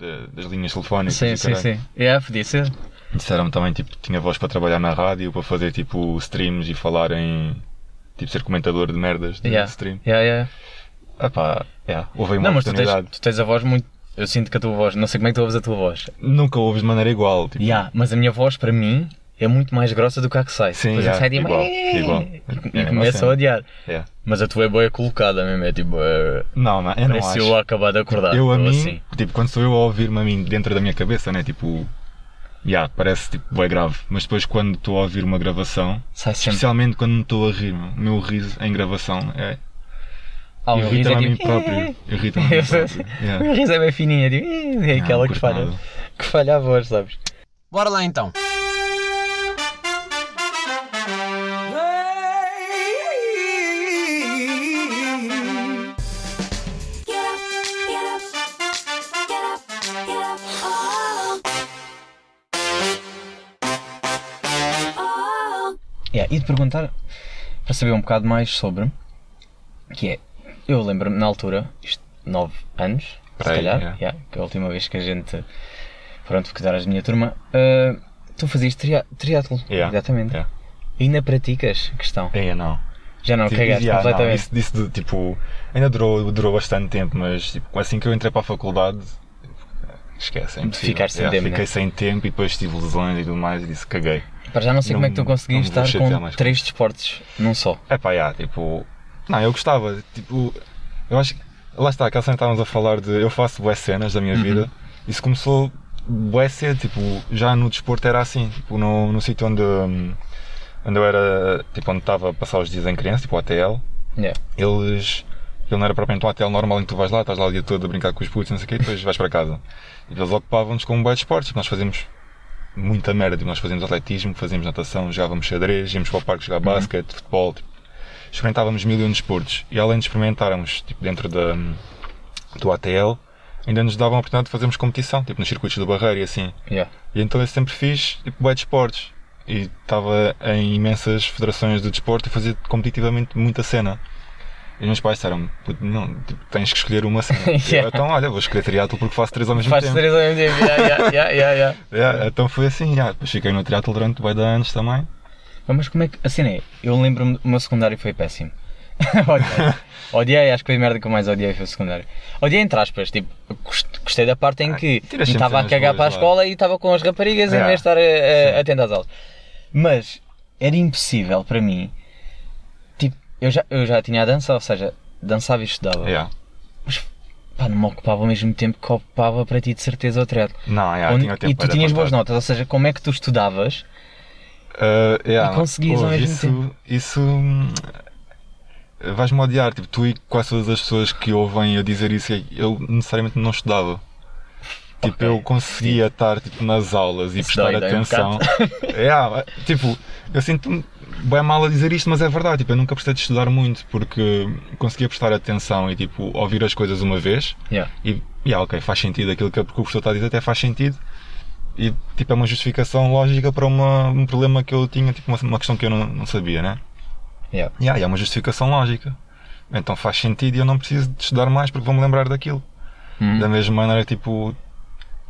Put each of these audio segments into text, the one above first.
de- das linhas telefónicas. Sim, sim, caralho. sim. É, podia ser. Disseram também, tipo, tinha voz para trabalhar na rádio, para fazer, tipo, streams e falar em. Tipo, ser comentador de merdas de Yeah. stream. Yeah, yeah. Epá, yeah, houve uma Não, mas tu tens, tu tens a voz muito. Eu sinto que a tua voz, não sei como é que tu ouves a tua voz. Nunca ouves de maneira igual. Tipo, Yeah, mas a minha voz, para mim, é muito mais grossa do que a que sai. Sim, Depois a que yeah, sai tipo, igual, igual. E, É e começo mesma a odiar. Yeah. Mas a tua é boa colocada mesmo, é tipo. eh, Não, não, eu não parece acho. eu a acabar de acordar. Eu a mim, assim. tipo, quando sou eu a ouvir-me a mim dentro da minha cabeça, né? Tipo, yeah, parece tipo, bem grave. Mas depois quando estou a ouvir uma gravação, Sai sempre. especialmente quando me estou a rir, meu, o meu riso em gravação é. Ah, o riso Irrita-me é a mim tipo. próprio. Irrita-me a mim próprio. O Yeah. meu riso é bem fininho, é tipo. É aquela não que falha. nada. Que falha a voz, sabes? Bora lá então. Perguntar para saber um bocado mais sobre que é, eu lembro-me na altura, isto 9 anos, Por se calhar, yeah. yeah, que é a última vez que a gente pronto, que eras da minha turma, ah, tu fazias tria triatlo, Yeah, exatamente. yeah. Ainda praticas questão? É, não. Já não, Tipo, cagaste yeah, não, completamente. isso, isso de, tipo, ainda durou, durou bastante tempo, mas tipo, assim que eu entrei para a faculdade, esquece, é. Ficaste sem Yeah, tempo, Fiquei né? sem tempo e depois tive lesões e tudo mais e disse caguei. Para já não sei como é que tu não- conseguiste não estar com três desportos num só. É pá, yeah, tipo. Não, eu gostava. Tipo, eu acho que. Lá está, aquela cena estávamos a falar de. Eu faço boas cenas da minha Uhum. vida. Isso começou bué cedo, tipo, já no desporto era assim. Tipo, no, no sítio onde. hum, Onde eu era. Tipo, onde estava a passar os dias em criança, tipo, o ATL. Yeah. Eles. Ele não era propriamente um ATL normal em que tu vais lá, estás lá o dia todo a brincar com os putos, não sei o quê, e depois vais para casa. E eles ocupavam-nos com um bué de esportes. Tipo, nós fazíamos muita merda. Tipo, nós fazíamos atletismo, fazíamos natação, jogávamos xadrez, íamos para o parque jogar basquete, futebol. Tipo, experimentávamos mil e um desportos. E além de experimentarmos tipo, dentro da, do ATL, ainda nos davam a oportunidade de fazermos competição, tipo nos circuitos do Barreiro e assim. Yeah. E então eu sempre fiz tipo, bué de esportes. E estava em imensas federações de desporto e fazia competitivamente muita cena. E os meus pais disseram "Puto, não, tipo, tens que escolher uma cena. Eu, Yeah. então, olha, vou escolher triatlo porque faço três ao mesmo Faz tempo. três ao mesmo tempo. Yeah, yeah, yeah, yeah, então foi assim, yeah. depois fiquei no triatlo durante bué de anos também. Ah, Mas como é que. Assim é, eu lembro-me, o meu secundário foi péssimo. odiei. odiei, acho que foi a merda que eu mais odiei foi o secundário. Odiei entre aspas, tipo, gost- gostei da parte em Ah, que sempre estava a cagar para a lá. escola e estava com as raparigas em Yeah. vez de estar a, atento às aulas. Mas era impossível para mim. Eu já, eu já tinha a dança, ou seja, dançava e estudava. Yeah. Pá, não me ocupava ao mesmo tempo que ocupava para ti de certeza o triatlo. Não, yeah, Onde- tinha tempo e tu tinhas boas notas, ou seja, como é que tu estudavas? Uh, yeah, E conseguias ao mesmo isso, tempo. Isso hum, vais-me odiar, tipo, tu e quase todas as pessoas que ouvem eu dizer isso, eu necessariamente não estudava. Tipo, Ok. eu conseguia estar tipo, nas aulas e Isso prestar dói, dói um atenção. yeah, tipo, eu sinto-me bem mal a dizer isto, mas é verdade. Tipo, eu nunca prestei de estudar muito porque conseguia prestar atenção e tipo, ouvir as coisas uma vez Yeah. e, yeah, ok, faz sentido aquilo que o professor está a dizer, até faz sentido. E tipo, é uma justificação lógica para uma, um problema que eu tinha, tipo, uma, uma questão que eu não, não sabia, né? Yeah. Yeah, e é uma justificação lógica. Então faz sentido e eu não preciso de estudar mais porque vou-me lembrar daquilo. Hum. Da mesma maneira, tipo,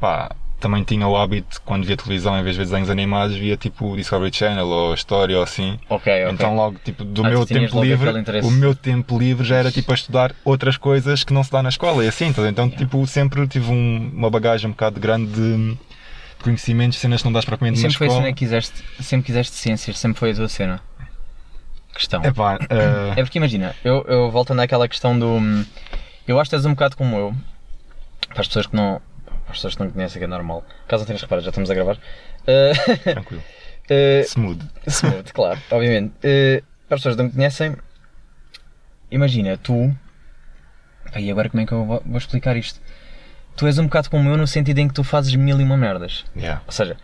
pá, também tinha o hábito, quando via televisão, em vez de ver desenhos animados, via tipo Discovery Channel ou História ou assim. Ok, ok. Então logo, tipo, do Ah, meu tempo livre, o meu tempo livre já era tipo a estudar outras coisas que não se dá na escola e assim, então, então tipo, sempre tive um- uma bagagem um bocado grande de conhecimentos, cenas que não dás E propriamente na sempre foi a cena que quiseste, sempre quiseste ciências, sempre foi a tua cena. Questão. Epá, eh, É porque imagina, eu, eu voltando àquela questão do. hum, Eu acho que és um bocado como eu. Para as pessoas que não. Para as pessoas que não conhecem, que é normal. Caso não tenhas reparado, já estamos a gravar. Uh, tranquilo. uh, Smooth. Smooth, claro, obviamente. Uh, para as pessoas que não me conhecem, imagina, tu. E agora como é que eu vou, explicar isto? Tu és um bocado como eu no sentido em que tu fazes mil e uma merdas. Yeah. Ou seja,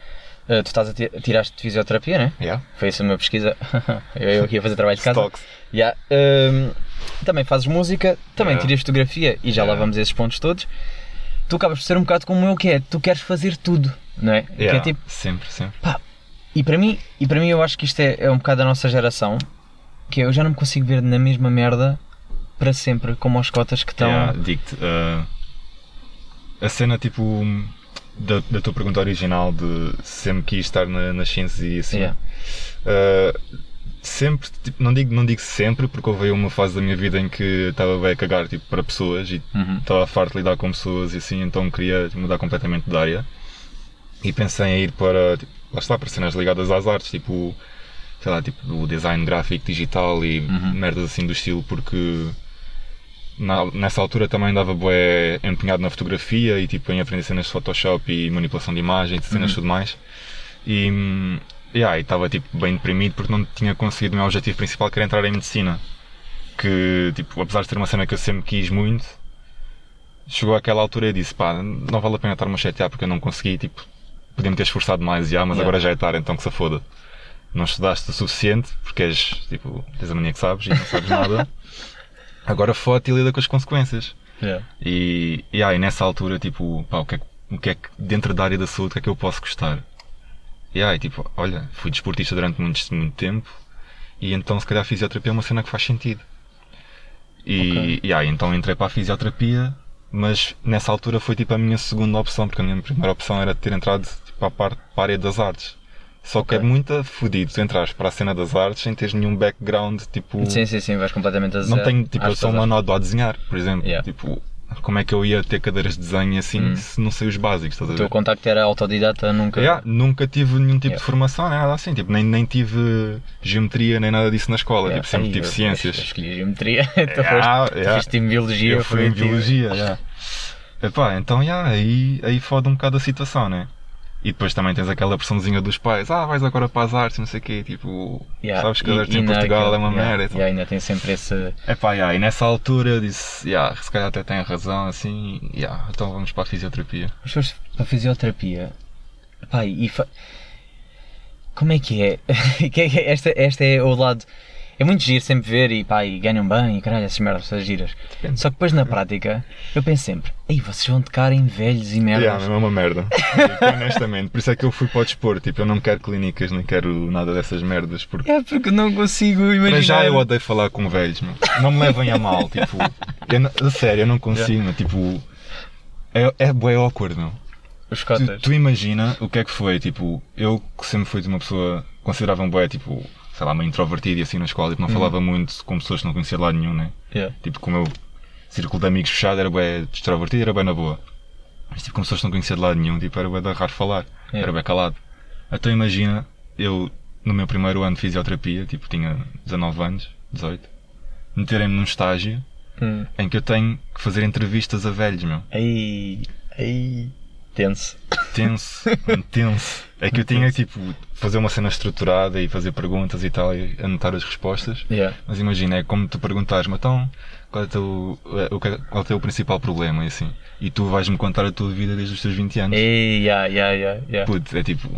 uh, tu estás a ti- tiraste de fisioterapia, né? Yeah. Foi essa a minha pesquisa. eu, eu aqui a fazer trabalho de casa. Stocks. Yeah. Um, também fazes música, também Yeah. tiras fotografia e já lá Yeah. vamos a esses pontos todos. Tu acabas por ser um bocado como eu que é, tu queres fazer tudo, não é? Que Yeah. é tipo, Sempre, sempre. e para mim, e para mim eu acho que isto é, é um bocado da nossa geração, que eu já não me consigo ver na mesma merda para sempre, como os cotas que estão. Yeah, digo-te, eh, a cena tipo da, da tua pergunta original de sempre quis estar na, nas ciências e assim. Yeah. Uh, sempre, tipo, não, digo, não digo sempre, porque houve uma fase da minha vida em que estava bem a cagar tipo, para pessoas e Uhum. estava farto de lidar com pessoas e assim, então queria mudar completamente de área. E pensei em ir para, tipo, lá está, para cenas ligadas às artes, tipo, sei lá, tipo, o design gráfico digital e Uhum. merdas assim do estilo, porque na- nessa altura também andava bué empenhado na fotografia e tipo em aprender cenas de Photoshop e manipulação de imagens, cenas Uhum. tudo mais. E hum, yeah, e estava tipo bem deprimido porque não tinha conseguido o meu objetivo principal que era entrar em medicina. Que tipo, apesar de ser uma cena que eu sempre quis muito, chegou àquela altura e disse, pá, não vale a pena estar-me a chatear porque eu não consegui, tipo, podia-me ter esforçado mais já, mas Yeah. agora já é tarde, então que se foda. Não estudaste o suficiente, porque és, tipo, tens a mania que sabes e não sabes nada. Agora foda-te e lida com as consequências. Yeah. E, e aí nessa altura, tipo, pá, o que, é, o que é que dentro da área da saúde, o que é que eu posso gostar? E aí, tipo, olha, fui desportista durante muito, muito tempo e então se calhar a fisioterapia é uma cena que faz sentido. E, Ok. e aí então entrei para a fisioterapia, mas nessa altura foi tipo a minha segunda opção, porque a minha primeira opção era ter entrado tipo, para, a parte, para a área das artes. Só que Ok. é muito fodido tu entrares para a cena das artes sem teres nenhum background, tipo. Sim, sim, sim, vais completamente a Não zero. tenho, tipo, eu sou uma nódoa a desenhar, por exemplo. Yeah. Tipo, como é que eu ia ter cadeiras de desenho assim Hum. se não sei os básicos, O teu contacto era autodidata, nunca. Yeah, nunca tive nenhum tipo Yeah. de formação, nada assim. Tipo, nem, nem tive geometria, nem nada disso na escola. Yeah. Tipo, sempre Ai, tive eu- ciências. Eu escolhi geometria, tu Yeah, foste, yeah. foste em biologia, Eu fui em biologia, yeah. Epá, então yeah, aí, aí fode um bocado a situação, né? E depois também tens aquela pressãozinha dos pais, ah, vais agora para as artes, não sei o quê, tipo, Yeah, sabes que e- as artes e em Portugal é uma yeah, merda. então. yeah, ainda tem sempre esse. Epá, yeah, e nessa altura eu disse, yeah, se calhar até tem razão, assim, yeah, então vamos para a fisioterapia. Mas foste para a fisioterapia. Pai, e fa... Como é que é? É que é? esta, esta é o lado. É muito giro sempre ver e pá, e ganham bem e caralho, essas merdas, essas giras. Depende. Só que depois na prática, eu penso sempre, ei, vocês vão tocar em velhos e merdas. Yeah, é uma merda. Honestamente, por isso é que eu fui para o desporto. Tipo, eu não quero clínicas, nem quero nada dessas merdas. Porque É porque não consigo imaginar. para já eu odeio falar com velhos, meu. Não me levem a mal, tipo. Eu, a sério, eu não consigo, meu, tipo. É, é bué awkward, meu. Os Tu, cotas. tu imagina o que é que foi, tipo, eu que sempre fui de uma pessoa, considerava um bué, tipo, sei lá, meio introvertido e assim na escola, tipo, não falava muito com pessoas que não conhecia de lado nenhum, né? Yeah. Tipo, como o meu círculo de amigos fechado era bem extrovertido, era bem na boa. Mas tipo, com pessoas que não conhecia de lado nenhum, tipo, era bem de raro falar. É. Era bem calado. Então imagina, eu no meu primeiro ano de fisioterapia, tipo, tinha 19 anos, 18, meterem-me num estágio Hum. em que eu tenho que fazer entrevistas a velhos, meu. Ei, ei. Tenso. Tenso, tenso. É que eu tinha tipo, fazer uma cena estruturada e fazer perguntas e tal e anotar as respostas. Yeah. Mas imagina, é como tu perguntares-me, então, qual é, o teu, eh, que- qual é o teu principal problema? E assim. E tu vais-me contar a tua vida desde os teus 20 anos. Ei, yeah, yeah, yeah, yeah. Putz, é tipo.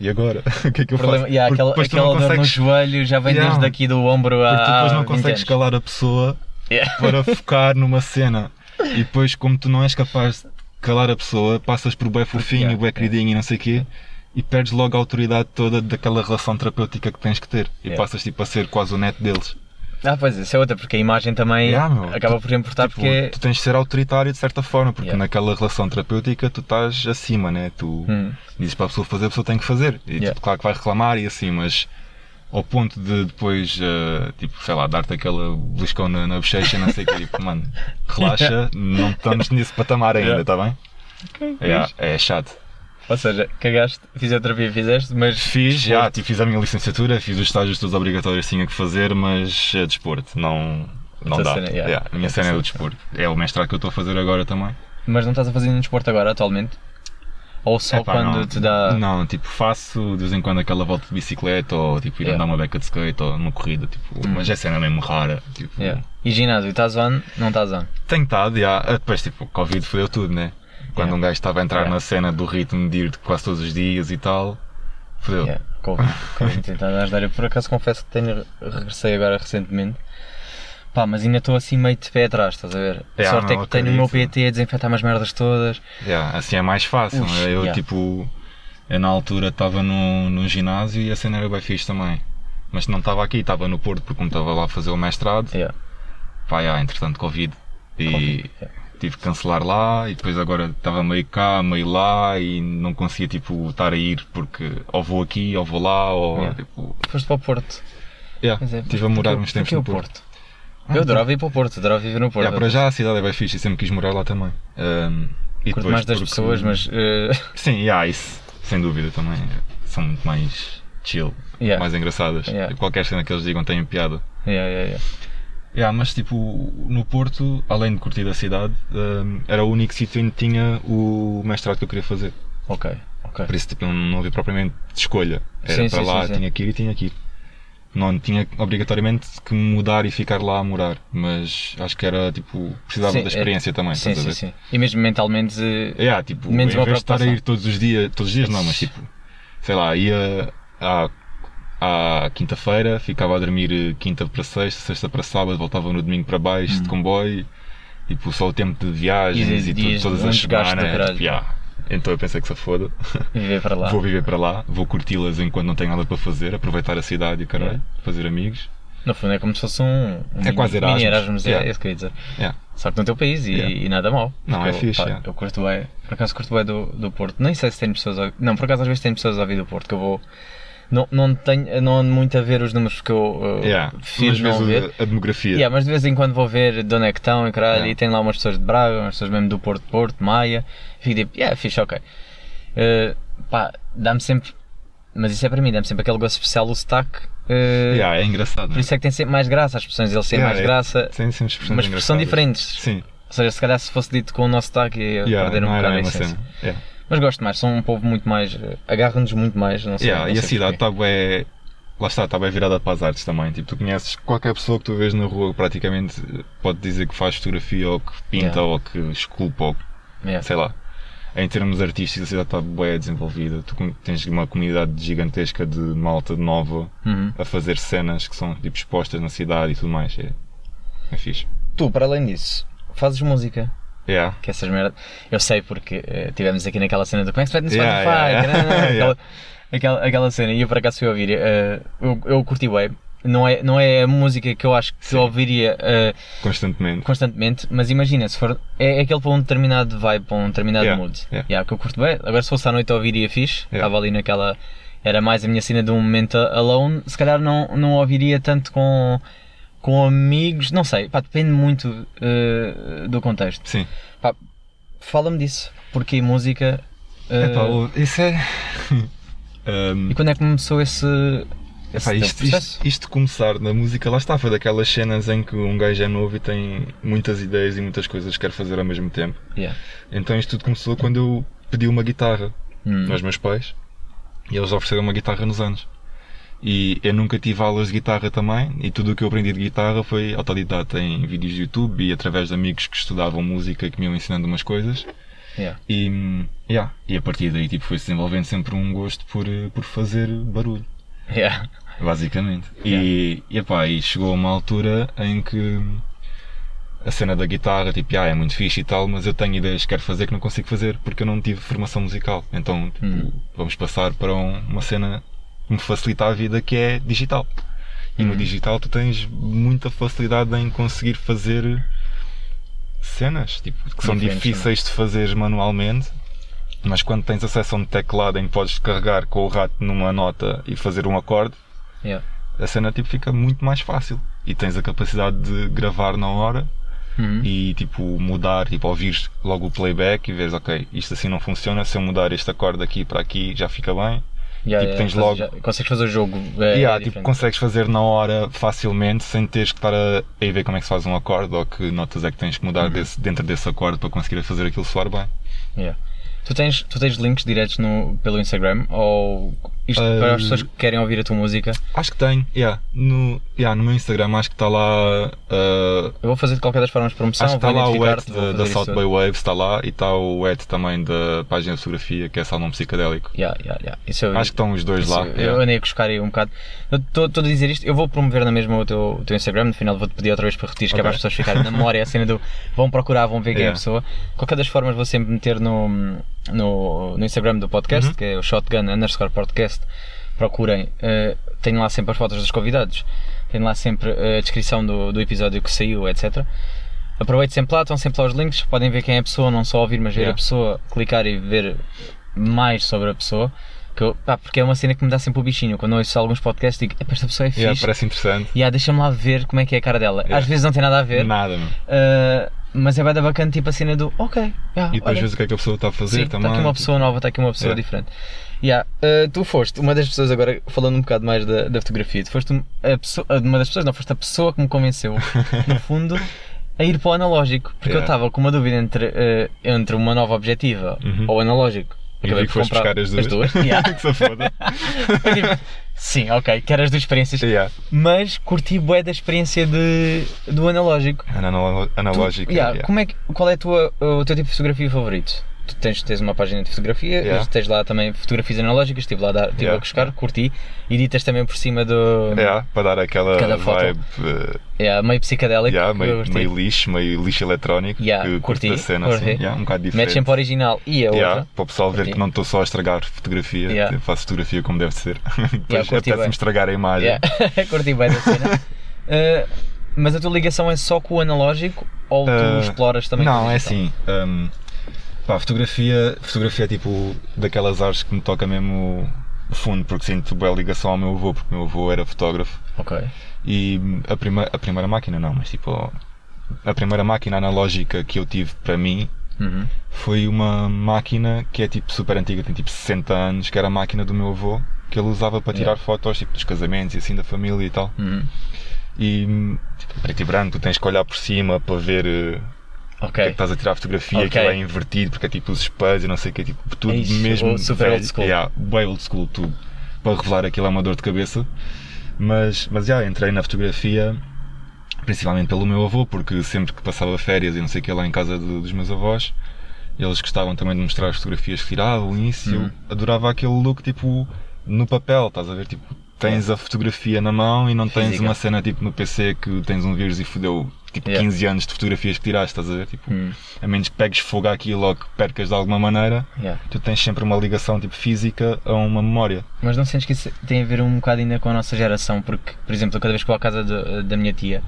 E agora? o que é que eu Problema, faço? yeah, aquela aquela não dor no consegues, joelho já vem Yeah. desde aqui do ombro a. porque depois não 20 consegues calar a pessoa Yeah. para focar numa cena. E depois, como tu não és capaz calar a pessoa, passas por bué fofinho, Yeah, bué yeah. queridinho e não sei o quê. E perdes logo a autoridade toda daquela relação terapêutica que tens que ter. E Yeah. passas tipo a ser quase o neto deles. Ah, pois, isso é outra, porque a imagem também Yeah, meu. acaba por importar Tipo, porque. tu tens de ser autoritário de certa forma, porque Yeah. naquela relação terapêutica tu estás acima, né? Tu Hum, dizes para a pessoa fazer, a pessoa tem que fazer. E Yeah. tipo, claro que vai reclamar e assim, mas ao ponto de depois, eh, tipo, sei lá, dar-te aquela beliscão na, na bochecha, não sei o que, tipo, mano, relaxa, não estamos nesse patamar ainda, está bem? Yeah, é chato. Ou seja, cagaste, fisioterapia fizeste, mas. Fiz, já, tipo, fiz a minha licenciatura, fiz os estágios todos obrigatórios que tinha que fazer, mas é desporto, não, não dá. cena, yeah. Yeah, a minha cena é do desporto. É o mestrado que eu estou a fazer agora também. Mas não estás a fazer nenhum desporto agora, atualmente? Ou só Epá, quando não, te dá. Não, tipo, faço de vez em quando aquela volta de bicicleta ou tipo ir Yeah. andar uma beca de skate ou numa corrida, tipo, Hum. mas é cena mesmo rara. Tipo, Yeah. E ginásio, estás on? Não estás on? Tenho estado, já. Ah, Depois, tipo, Covid fodeu tudo, né? Quando Yeah. um gajo estava a entrar Yeah. na cena do ritmo de ir quase todos os dias e tal, fodeu. Yeah. Covid, Covid tentando ajudar. Eu por acaso confesso que tenho, regressei agora recentemente. Pá, mas ainda estou assim meio de pé atrás, estás a ver? A Yeah, sorte é que tenho o meu. PT a desinfetar umas merdas todas. Yeah, assim é mais fácil. Ux, né? eu, yeah. tipo, eu na altura estava no, no ginásio e a cena era bem fixe também. Mas não estava aqui, estava no Porto porque como estava lá a fazer o mestrado, Yeah. pá, yeah, entretanto, Covid. E Covid, tive que cancelar lá e depois agora estava meio cá, meio lá e não conseguia tipo estar a ir porque ou vou aqui ou vou lá ou Yeah. tipo. Foste para o Porto. Yeah, é, estive a morar uns tempos no Porto. Porto. Eu adorava ir para o Porto, adorava viver no Porto. Yeah, para já a cidade é bem fixe e sempre quis morar lá também. Um, e Curto depois mais das porque- pessoas, mas. eh, Sim, yeah, isso, sem dúvida também. São muito mais chill, Yeah. mais engraçadas. Yeah. Qualquer cena que eles digam tem piada. yeah, yeah, yeah. Yeah, mas tipo, no Porto, além de curtir a cidade, um, era o único sítio onde tinha o mestrado que eu queria fazer. Ok, ok. Por isso tipo, não, não havia propriamente escolha. Era Sim, para sim, lá, sim, sim. tinha que ir e tinha que ir. Não tinha obrigatoriamente que mudar e ficar lá a morar, mas acho que era tipo, precisava Sim, da é- experiência também. Sim, sim, sim. E mesmo mentalmente. Yeah, tipo, Menos em vez de estar a ir todos os dias, todos os dias não, mas tipo, sei lá, ia à, à quinta-feira, ficava a dormir eh, quinta para sexta, sexta para sábado, voltava no domingo para baixo de comboio, tipo, só o tempo de viagens E e, de- tudo, todas as semanas, tipo, yeah. Então eu pensei que se foda, Viver para lá. vou viver para lá, vou curti-las enquanto não tenho nada para fazer, aproveitar a cidade e o caralho, Yeah. fazer amigos. No fundo é como se fosse um. um É quase Mini Erasmus. Erasmus, é, Yeah. é isso que eu ia dizer. Yeah. Só que no teu país e, Yeah. e nada mal. Não, é eu, fixe, pá, yeah. Eu curto bem, por acaso curto bem do, do Porto. Nem sei se tem pessoas a, Não, por acaso às vezes tem pessoas a ouvir do Porto que eu vou. Não, não, tenho, não ando muito a ver os números porque eu uh, Yeah. prefiro não ver. a demografia. Yeah, mas de vez em quando vou ver de onde é que estão e caralho, Yeah. e tem lá umas pessoas de Braga, umas pessoas mesmo do Porto Porto, Maia, fico tipo, yeah, fixe, ok. Uh, pá, dá-me sempre, mas isso é para mim, dá-me sempre aquele gosto especial o sotaque. uh, Yeah, é engraçado. Por é? isso é que tem sempre mais graça, as expressões deles têm Yeah, mais é- graça, Tem sempre mas são diferentes. Sim, Ou seja, se calhar se fosse dito com o nosso sotaque ia yeah, perder um bocado a essência. cena. Yeah. Mas gosto mais, são um povo muito mais. uh, agarram-nos muito mais, não sei. Yeah, não e a cidade está bem. Lá está, está bem virada para as artes também. Tipo, tu conheces qualquer pessoa que tu vês na rua, praticamente pode dizer que faz fotografia ou que pinta Yeah. ou que esculpa ou Yeah. sei lá. Em termos artísticos, a cidade está bem desenvolvida. Tu tens uma comunidade gigantesca de malta nova Uhum. a fazer cenas que são tipo expostas na cidade e tudo mais. É, é fixe. Tu, para além disso, fazes música. Yeah. Que essas merdas. Eu sei porque eh, tivemos aqui naquela cena do como é que se faz Yeah, yeah, aquela, aquela, aquela cena. E eu por acaso fui ouvir. eh, eu, eu curti bem. Não é, não é a música que eu acho que eu ouviria eh, Constantemente. constantemente, mas imagina, se for. É, é aquele para um determinado vibe, para um determinado mood. yeah. Yeah, que eu curto bem. Agora se fosse à noite a ouvir ia fixe. Estava ali naquela. Era mais a minha cena de um momento alone. Se calhar não, não ouviria tanto com, com amigos. Não sei, pá, depende muito eh, do contexto. Sim. Fala-me disso. Porque música. eh, Epá, isso é. Um, e quando é que começou esse. esse Epá, isto, isto, isto começar na música, lá está, foi daquelas cenas em que um gajo é novo e tem muitas ideias e muitas coisas que quer fazer ao mesmo tempo. Yeah. Então isto tudo começou quando eu pedi uma guitarra Hum. aos meus pais e eles ofereceram uma guitarra nos anos. E eu nunca tive aulas de guitarra também e tudo o que eu aprendi de guitarra foi autodidata em vídeos de YouTube e através de amigos que estudavam música e que me iam ensinando umas coisas. Yeah. E, yeah, e a partir daí tipo, foi-se desenvolvendo sempre um gosto por, eh, por fazer barulho. Yeah. Basicamente. E, e, epá, e chegou a uma altura em que a cena da guitarra, tipo, ah, é muito fixe e tal, mas eu tenho ideias que quero fazer que não consigo fazer porque eu não tive formação musical. Então, tipo, Hum. vamos passar para um- uma cena me facilita a vida que é digital. E no Hum. digital tu tens muita facilidade em conseguir fazer cenas, tipo, que são difíceis de fazer manualmente. Mas quando tens acesso a um teclado em que podes carregar com o rato numa nota e fazer um acorde, Yeah. a cena tipo, fica muito mais fácil. E tens a capacidade de gravar na hora Uhum. e tipo mudar, tipo ouvires logo o playback e vês, ok, isto assim não funciona, se eu mudar este acorde aqui para aqui já fica bem. Yeah, tipo, yeah, tens logo- já- consegues fazer o jogo. É, e é ah, tipo, diferente. consegues fazer na hora facilmente sem teres que estar a, a ver como é que se faz um acorde ou que notas é que tens que mudar Uhum. desse- dentro desse acorde para conseguir fazer aquilo soar bem. Yeah. Tu, tens, tu tens links diretos no, pelo Instagram? Ou isto Uh, para as pessoas que querem ouvir a tua música? Acho que tem, yeah. No, yeah, no meu Instagram acho que está lá. ah, Eu vou fazer de qualquer das formas promoção. Acho que está lá o vou da, South. Bay Waves, está lá, e está o et também da página de fotografia, que é Salmão Psicadélico. Yeah, yeah, yeah. Eu, Acho que estão os dois lá. Eu, yeah. eu andei a buscar aí um bocado. Estou a dizer isto, eu vou promover na mesma o teu, o teu Instagram. No final vou-te pedir outra vez para repetir, que é para as pessoas ficarem na memória. A cena do vão procurar, vão ver quem é a Yeah. pessoa. Qualquer das formas, vou sempre meter no, no, no Instagram do podcast, Uhum. que é o Shotgun underscore podcast. Procurem, eh, tenho lá sempre as fotos dos convidados, tenho lá sempre eh, a descrição do, do episódio que saiu, etc. aproveito sempre lá, estão sempre lá os links, podem ver quem é a pessoa, não só ouvir, mas ver Yeah. a pessoa, clicar e ver mais sobre a pessoa. Que eu- pá, porque é uma cena que me dá sempre o bichinho. Quando eu ouço alguns podcasts, digo, "Epá, esta pessoa é Yeah, fixe. parece interessante. E ah, deixa-me lá ver como é que é a cara dela. Yeah. Às vezes não tem nada a ver, Nada, uh, mas é bem da bacana, tipo a cena do ok. yeah, E depois olha, vês o que é que a pessoa está a fazer sim, também. Está aqui uma pessoa nova, está aqui uma pessoa Yeah. diferente. Yeah, uh, tu foste uma das pessoas, agora falando um bocado mais da, da fotografia, tu foste a pessoa, uma das pessoas, não, foste a pessoa que me convenceu, no fundo, a ir para o analógico. Porque eu Yeah. estava com uma dúvida entre, uh, entre uma nova objetiva Uhum. ou analógico. E Acabei vi que foste buscar as duas. Yeah. que se foda. Sim, ok, quero as duas experiências, yeah. mas curti bué da experiência de, do analógico. Analo- Tu- Analógica. yeah, yeah. Como é que, qual é tua, o teu tipo de fotografia favorito? Tu tens, tens uma página de fotografia, Yeah. tens lá também fotografias analógicas, estive lá a, dar, estive Yeah. a buscar, curti, editas também por cima do. Yeah, para dar aquela Cada foto. vibe uh, Yeah, meio psicadélico. yeah, meio, meio lixo, meio lixo eletrónico. Yeah, que curti, da cena, curti. assim, um bocado Metes diferente. sempre a original e a outra. para o pessoal ver Curti. que não estou só a estragar fotografia, eu faço fotografia como deve ser. Depois curti bué. apetece-me estragar a imagem. Yeah. curti bem da cena. Uh, mas a tua ligação é só com o analógico ou tu Uh, exploras também com o Não, é assim. hum, pá, fotografia, fotografia é tipo daquelas artes que me toca mesmo o fundo, porque sinto boa ligação ao meu avô, porque o meu avô era fotógrafo. Ok. E a, prima, a primeira máquina não, mas tipo a primeira máquina analógica que eu tive para mim Uhum. foi uma máquina que é tipo super antiga, tem tipo 60 anos, que era a máquina do meu avô, que ele usava para tirar Yeah. fotos tipo, dos casamentos e assim da família e tal. Uhum. E tipo, preto e branco, tu tens que olhar por cima para ver eh, o que é que estás a tirar a fotografia, Ok. aquilo é invertido porque é tipo os espelhos e não sei o que, é tipo tudo Ixi, mesmo o super velho. old school. Yeah, bem old school, tudo. Para revelar aquilo é uma dor de cabeça. Mas, mas já, entrei na fotografia principalmente pelo meu avô, porque sempre que passava férias e não sei o que lá em casa de- dos meus avós, eles gostavam também de mostrar as fotografias que tiravam e isso, e eu Uhum. adorava aquele look tipo no papel, estás a ver? Tipo, tens a fotografia na mão e não tens Física. uma cena tipo no PC que tens um vírus e fodeu tipo Yeah. 15 anos de fotografias que tiraste, estás a ver? Tipo, Hum. a menos que pegues fogo àquilo ou que percas de alguma maneira, Yeah. tu tens sempre uma ligação tipo física a uma memória. Mas não sentes que isso tem a ver um bocado ainda com a nossa geração? Porque, por exemplo, cada vez que vou à casa de- da minha tia,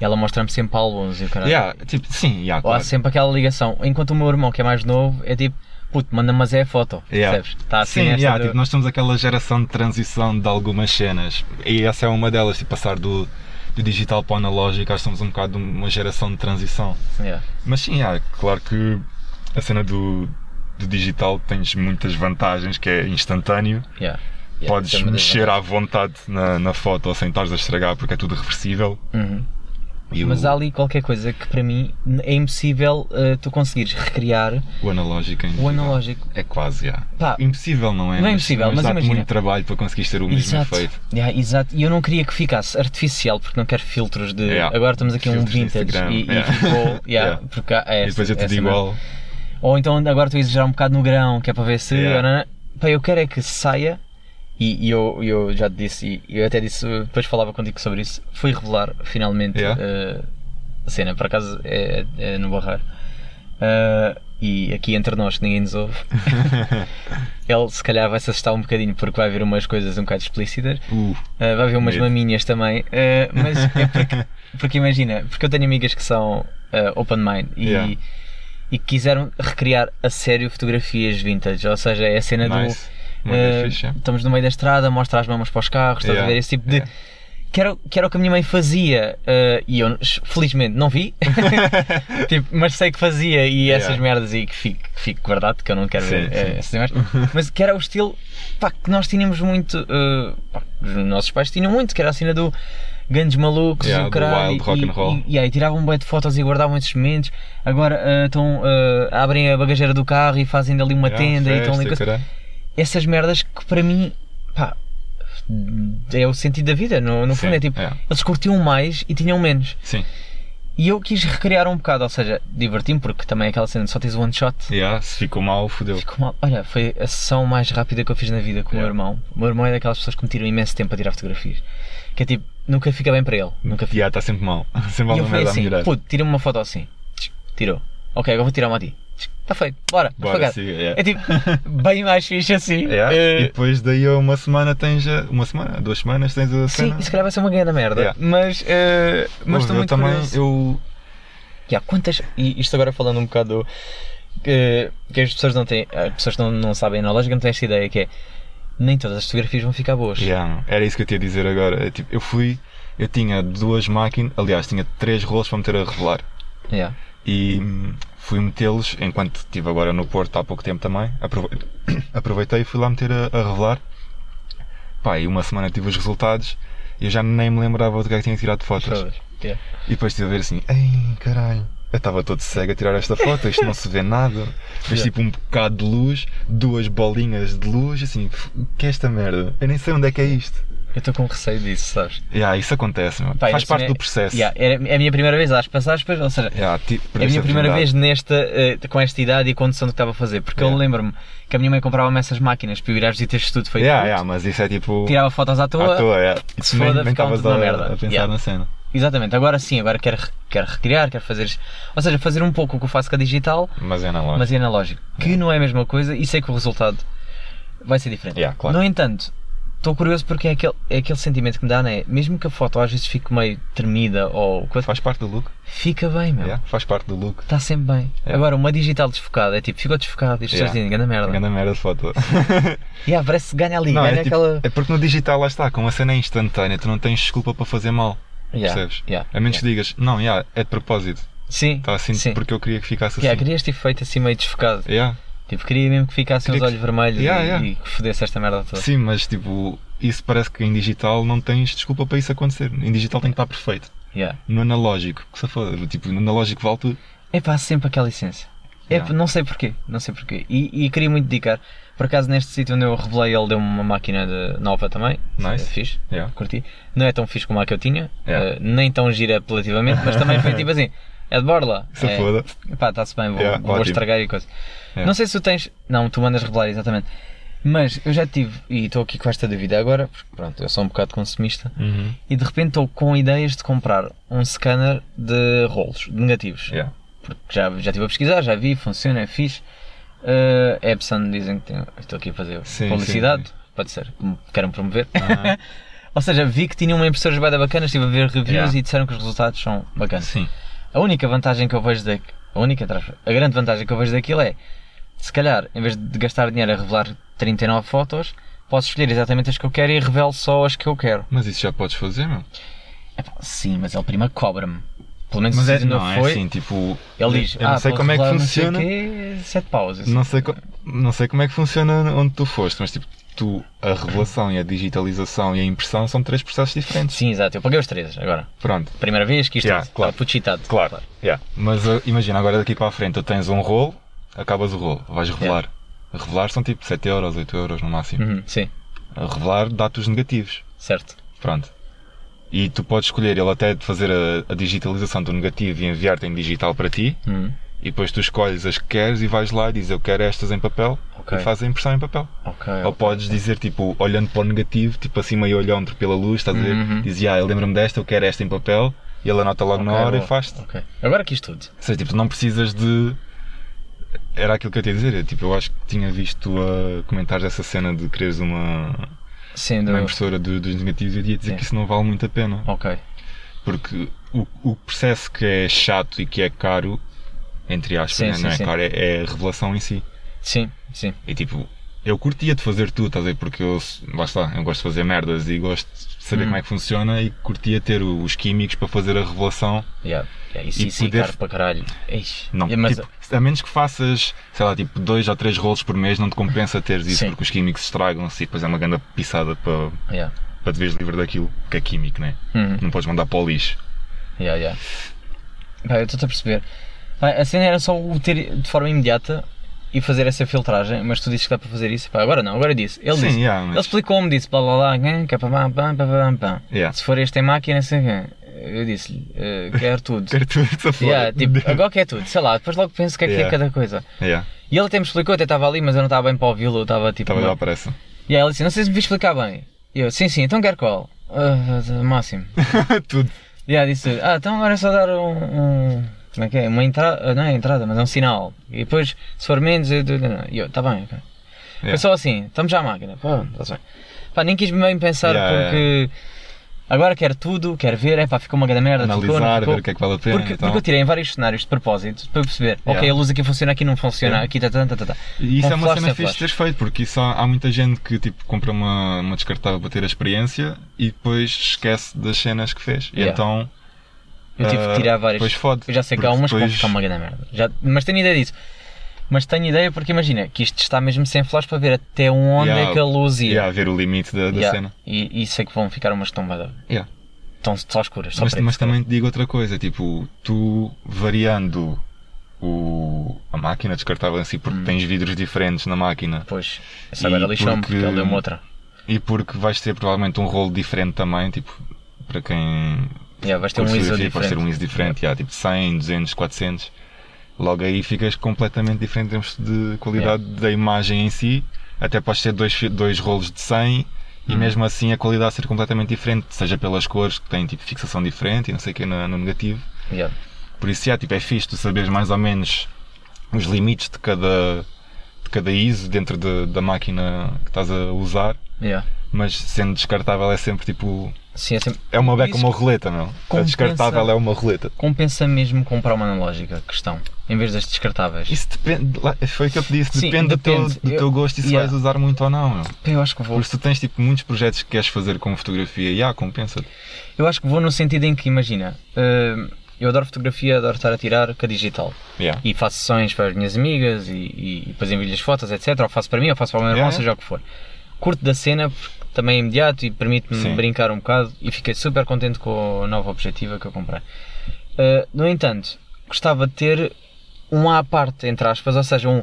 ela mostra-me sempre álbuns e o caralho. Yeah, tipo, sim, yeah, Ou há claro. sempre aquela ligação. Enquanto o meu irmão, que é mais novo, é tipo, puto, manda-me mas é a foto. Yeah. Percebes? Está assim Sim, yeah, do- tipo, nós temos aquela geração de transição de algumas cenas e essa é uma delas, tipo, passar do, do digital para o analógico, acho que somos um bocado uma geração de transição. Yeah. Mas sim, yeah, claro que a cena do, do digital tens muitas vantagens, que é instantâneo, Yeah. Podes é das mexer à vontade na, na foto sem estares a estragar porque é tudo reversível. Uhum. E Mas há ali qualquer coisa que para mim é impossível uh, tu conseguires recriar o analógico em o analógico. É quase, yeah. Pá, Impossível, não é? Não é impossível, mas dá-te imagina. muito trabalho para conseguires ter o mesmo Exato. efeito. Yeah, exato. E eu não queria que ficasse artificial porque não quero filtros de. Yeah. Agora estamos aqui um Filtros de vintage e, e yeah. ficou. Yeah. Porque há- é e depois é tudo igual. Ou então agora estou a exagerar um bocado no grão, que é para ver se. Yeah. Pá, eu quero é que saia. E, e eu, eu já te disse, e eu até disse, depois falava contigo sobre isso. Fui revelar finalmente Yeah. uh, a cena, por acaso é, é no Barrar. Uh, e aqui entre nós, que ninguém nos ouve, ele se calhar vai se assustar um bocadinho porque vai ver umas coisas um bocado explícitas. Uh, Uh, vai haver umas Medo. maminhas também, uh, mas é porque, porque imagina, porque eu tenho amigas que são uh, open mind e, Yeah. e quiseram recriar a sério fotografias vintage, ou seja, é a cena nice. do uh, estamos no meio da estrada, mostra as mamas para os carros, estás a Yeah. ver esse tipo de. Yeah. Que era, que era o que a minha mãe fazia uh, e eu felizmente não vi, tipo, mas sei que fazia e essas Yeah. merdas e que fico, que fico guardado, que eu não quero Sim, ver sim. eh, essas imagens, mas que era o estilo pá, que nós tínhamos muito, uh, pá, os nossos pais tinham muito, que era a cena do grandes malucos Yeah, e o caralho, wild rock e, and roll. e, e aí tiravam um bué de fotos e guardavam esses momentos. Agora uh, estão, abrem a bagageira do carro e fazem dali uma Yeah, tenda e estão ali. Essas merdas que para mim, pá, é o sentido da vida. No, no fundo Sim, é tipo, é. eles curtiam mais e tinham menos. Sim. E eu quis recriar um bocado, ou seja, diverti-me porque também é aquela cena de só tens one shot. Yeah, se ficou mal, fodeu. Ficou mal. Olha, foi a sessão mais rápida que eu fiz na vida com o meu Yeah. irmão. O meu irmão é daquelas pessoas que me tiram imenso tempo a tirar fotografias. Que é tipo, nunca fica bem para ele. Nunca fica. Yeah, está sempre mal. Sempre E eu a assim, puto, tira-me uma foto assim. Tirou. Ok, agora vou tirar uma a ti. Está feito, bora, Bora, apagar. siga, yeah. É tipo, bem mais fixe assim. Yeah, Eh, E depois daí a uma semana tens a, uma semana, duas semanas tens a Sim, cena. e se calhar vai ser uma grande merda. Yeah. mas eh, mas estou muito também, curioso. eu Yeah, quantas. E isto agora falando um bocado. Que, que as pessoas não têm. As pessoas não, não sabem a lógica não têm esta ideia que é. Nem todas as fotografias vão ficar boas. Yeah, era isso que eu te ia dizer agora. É, tipo, eu fui, eu tinha duas máquinas, aliás, tinha três rolos para meter a revelar. Yeah. E fui metê-los enquanto estive agora no Porto há pouco tempo também. Aprove- Aproveitei e fui lá meter a, a revelar. Pá, e uma semana tive os resultados e eu já nem me lembrava do que é que tinha tirado fotos. Yeah. E depois estive a ver assim, ei caralho, eu estava todo cego a tirar esta foto, isto não se vê nada. Depois Yeah. tipo um bocado de luz, duas bolinhas de luz, assim, "F- o que é esta merda? Eu nem sei onde é que é isto. Eu estou com receio disso, sabes? Yeah, isso acontece. Pá, faz parte do é- processo. Yeah, era- é a minha primeira vez às passagens, ou seja, Yeah, é a minha primeira vez nesta, eh, com esta idade e a condição do que estava a fazer. Porque eu Yeah. lembro-me que a minha mãe comprava-me essas máquinas para eu ir às visitas de estudo feito Yeah, yeah, mas isso é tipo. tirava fotos à toa. à toa, yeah. Se nem, foda, nem estavas a, merda. a pensar na cena. Exatamente, agora sim, agora quero, quero recriar, quero fazer. Ou seja, fazer um pouco o que eu faço com a digital, Mas é na loja. mas é analógico. Que não é a mesma coisa e sei que o resultado vai ser diferente. Claro. No entanto, estou curioso porque é aquele, é aquele sentimento que me dá, não é? Mesmo que a foto às vezes fique meio tremida ou coisa, Faz parte do look. fica bem, meu. Yeah, faz parte do look. Está sempre bem. Yeah. Agora, uma digital desfocada é tipo, ficou desfocado e as pessoas Yeah. dizem, merda. Grande merda de foto. Yeah, parece que ganha ali, Não, ganha é, tipo- aquela. é porque no digital lá está, como a cena é instantânea, tu não tens desculpa para fazer mal. Yeah, Percebes? yeah, A menos que digas, não, yeah, é de propósito. Sim, Está assim sim. porque eu queria que ficasse assim. Yeah, querias ter feito assim meio desfocado. Yeah. Tipo, queria mesmo que ficassem os Queria que- olhos vermelhos Yeah, e, yeah. e que fodesse esta merda toda. Sim, mas tipo, isso parece que em digital não tens desculpa para isso acontecer. Em digital tem que estar perfeito. Yeah. No analógico, que se foda. Tipo, no analógico vale tudo. É pá, sempre aquela essência. É, Yeah. Não sei porquê, não sei porquê. E, e queria muito dedicar. Por acaso, neste sítio onde eu revelei, ele deu-me uma máquina de- nova também. Nice. É fixe, Yeah. curti. Não é tão fixe como a que eu tinha, Yeah. eh, nem tão gira apelativamente, mas também foi tipo assim: é de borla. Se é, foda. Pá, está-se bem, vou, vou estragar e coisa. Yeah. Não sei se tu tens. Não, tu mandas revelar, exatamente. Mas eu já tive, e estou aqui com esta dúvida agora, porque pronto, eu sou um bocado consumista, Uhum. e de repente estou com ideias de comprar um scanner de rolos, de negativos. Yeah. Porque já, já estive a pesquisar, já vi, funciona, é fixe. Uh, Epson dizem que tem. Estou aqui a fazer Sim, publicidade, sim, pode ser, queiram promover. Ou seja, vi que tinham uma impressora bem bacana, estive a ver reviews Yeah. e disseram que os resultados são bacanas. Sim. A única vantagem que eu vejo da, a única, a grande vantagem que eu vejo daquilo é, se calhar, em vez de gastar dinheiro a revelar 39 fotos, posso escolher exatamente as que eu quero e revelo só as que eu quero. Mas isso já podes fazer, meu. Epá, sim, mas ele prima cobra-me. Pelo menos Mas se é, ainda não, é foi, assim, tipo. ele diz, Eu não ah, sei como é que revelar não sei funciona. quê, sete paus. assim. Não sei, não sei como é que funciona onde tu foste, mas tipo, tu, a revelação e a digitalização e a impressão são três processos diferentes. Sim, exato, eu paguei os três agora. Pronto. Primeira vez que isto Yeah, está claro. tudo cheatado. Claro. Yeah. Mas uh, imagina, agora daqui para a frente tu tens um rolo, acabas o rolo, vais revelar. A revelar são tipo 7 euros, 8 euros no máximo. Uhum, sim, A revelar dá-te os negativos. certo. Pronto. E tu podes escolher ele até de fazer a, a digitalização do negativo e enviar-te em digital para ti. Uhum. E depois tu escolhes as que queres e vais lá e dizes eu quero estas em papel Ok. e fazes a impressão em papel. Ok. Ou ok. podes dizer, tipo, olhando para o negativo, tipo assim meio olhando pela luz, estás a ver? Uhum. Dizes, ah, eu lembro-me desta, eu quero esta em papel, e ele anota logo na hora boa. e faz-te. Agora quis tudo. Ou seja, tipo, não precisas de. Era aquilo que eu te ia dizer, eu, tipo, eu acho que tinha visto a comentar essa cena de quereres uma, Sim, do... uma impressora do- dos negativos e eu ia dizer Sim. que isso não vale muito a pena. Ok. Porque o, o processo que é chato e que é caro, entre aspas, Sim, né, sim, não é sim. caro, é, é a revelação em si. Sim, sim. E tipo, eu curtia de fazer tudo, estás a ver? Porque eu, lá está, eu gosto de fazer merdas e gosto de saber Hum. como é que funciona e curtia ter os químicos para fazer a revelação. Yeah. Yeah, isso, E isso é poder- caro para caralho. Eish. Não, mas, tipo, a menos que faças, sei lá, tipo, dois ou três rolos por mês, não te compensa teres isso, Sim. porque os químicos estragam-se e depois é uma grande pisada para, yeah. para te veres livre daquilo, que é químico, né? Uhum. Não podes mandar para o lixo. Yeah, yeah. Pá, eu estou-te a perceber. Pá, a cena era só o ter de forma imediata e fazer essa filtragem, mas tu dizes que dá para fazer isso. Pá, agora não, agora disse. Ele Sim, disse. yeah, mas- Ele explicou-me, disse blá blá blá, né, que é pá, pá, pá, pá, pá. Yeah. Se for este em máquina, sei quê. Eu disse-lhe, eh, quero tudo. Quero tudo essa fora. Yeah, tipo, agora quer tudo, sei lá, depois logo penso o que é que Yeah. é cada coisa. Yeah, E ele até me explicou, até estava ali, mas eu não estava bem para ouvi-lo, eu estava tipo. estava uma- lá para essa. E aí ele disse, não sei se me vi explicar bem. E eu, sim, sim, então quero qual? Ah, ah, máximo. tudo. E aí disse, ah, então agora é só dar um. um- como é que é? Uma entrada, não é entrada, mas é um sinal. E depois, se for menos, eu. E eu, tá bem, ok. Foi Yeah. só assim, estamos já à máquina. Pá, tá bem. Pá, nem quis bem pensar Yeah, porque. Agora quero tudo, quero ver, é pá, ficou uma grande merda, ficou, não Analisar, ficou. ver o que é que vale a pena. Porque, então. porque eu tirei em vários cenários de propósito para perceber, ok, Yeah. a luz aqui funciona, aqui não funciona, Yeah. aqui tá, tá, tá, tá, tá. E isso Com é uma flash, cena fixe de teres feito, porque isso há, há muita gente que tipo, compra uma, uma descartável para ter a experiência e depois esquece das cenas que fez. E Yeah. então. Eu tive que ah, tirar vários. Depois fode. Eu já sei que há umas que vão depois- ficar uma grande merda. Já, mas tenho ideia disso. Mas tenho ideia porque imagina que isto está mesmo sem flash para ver até onde Yeah, é que a luz ia. Yeah, ver o limite da, da Yeah. cena. E, e sei que vão ficar umas tombadas. Yeah. Estão só escuras, só Mas, mas também te digo outra coisa, tipo, tu variando o, a máquina descartável em si, porque Hum. tens vidros diferentes na máquina Pois, essa agora lixou-me porque- porque ele deu-me outra. e porque vais ter provavelmente um rolo diferente também, tipo, para quem Yeah, vais ter um ISO fotografia, vais ter diferente. um ISO diferente, yeah, tipo 100, 200, 400. Logo aí ficas completamente diferente em termos de qualidade da imagem em si. Até podes ter dois, dois rolos de 100 e Uhum. mesmo assim a qualidade ser completamente diferente, seja pelas cores que têm tipo fixação diferente e não sei o que no, no negativo. Yeah. Por isso, yeah, tipo, é fixe tu saberes mais ou menos os limites de cada, de cada ISO dentro de- da máquina que estás a usar, Yeah. Mas sendo descartável é sempre tipo. Sim, é sempre... É uma beca, uma roleta, meu. A compensa- descartável é uma roleta. Compensa mesmo comprar uma analógica, questão, em vez das descartáveis. Isso depende, foi o que eu te disse, Sim, depende, do, teu, depende. do Eu- teu gosto e se yeah. vais usar muito ou não. Meu. Eu acho que vou. Porque se tu tens tipo, muitos projetos que queres fazer com fotografia, yeah, compensa. Eu acho que vou no sentido em que, imagina, hum, eu adoro fotografia, adoro estar a tirar com a digital. Yeah. E faço sessões para as minhas amigas e, e depois envio-lhe as fotos, etc. Ou faço para mim, ou faço para o meu irmão, Yeah, seja o que for. Curto da cena, porque também é imediato e permite-me Sim. brincar um bocado e fiquei super contente com a nova objetiva que eu comprei. Uh, no entanto, gostava de ter um à parte, entre aspas, ou seja, um.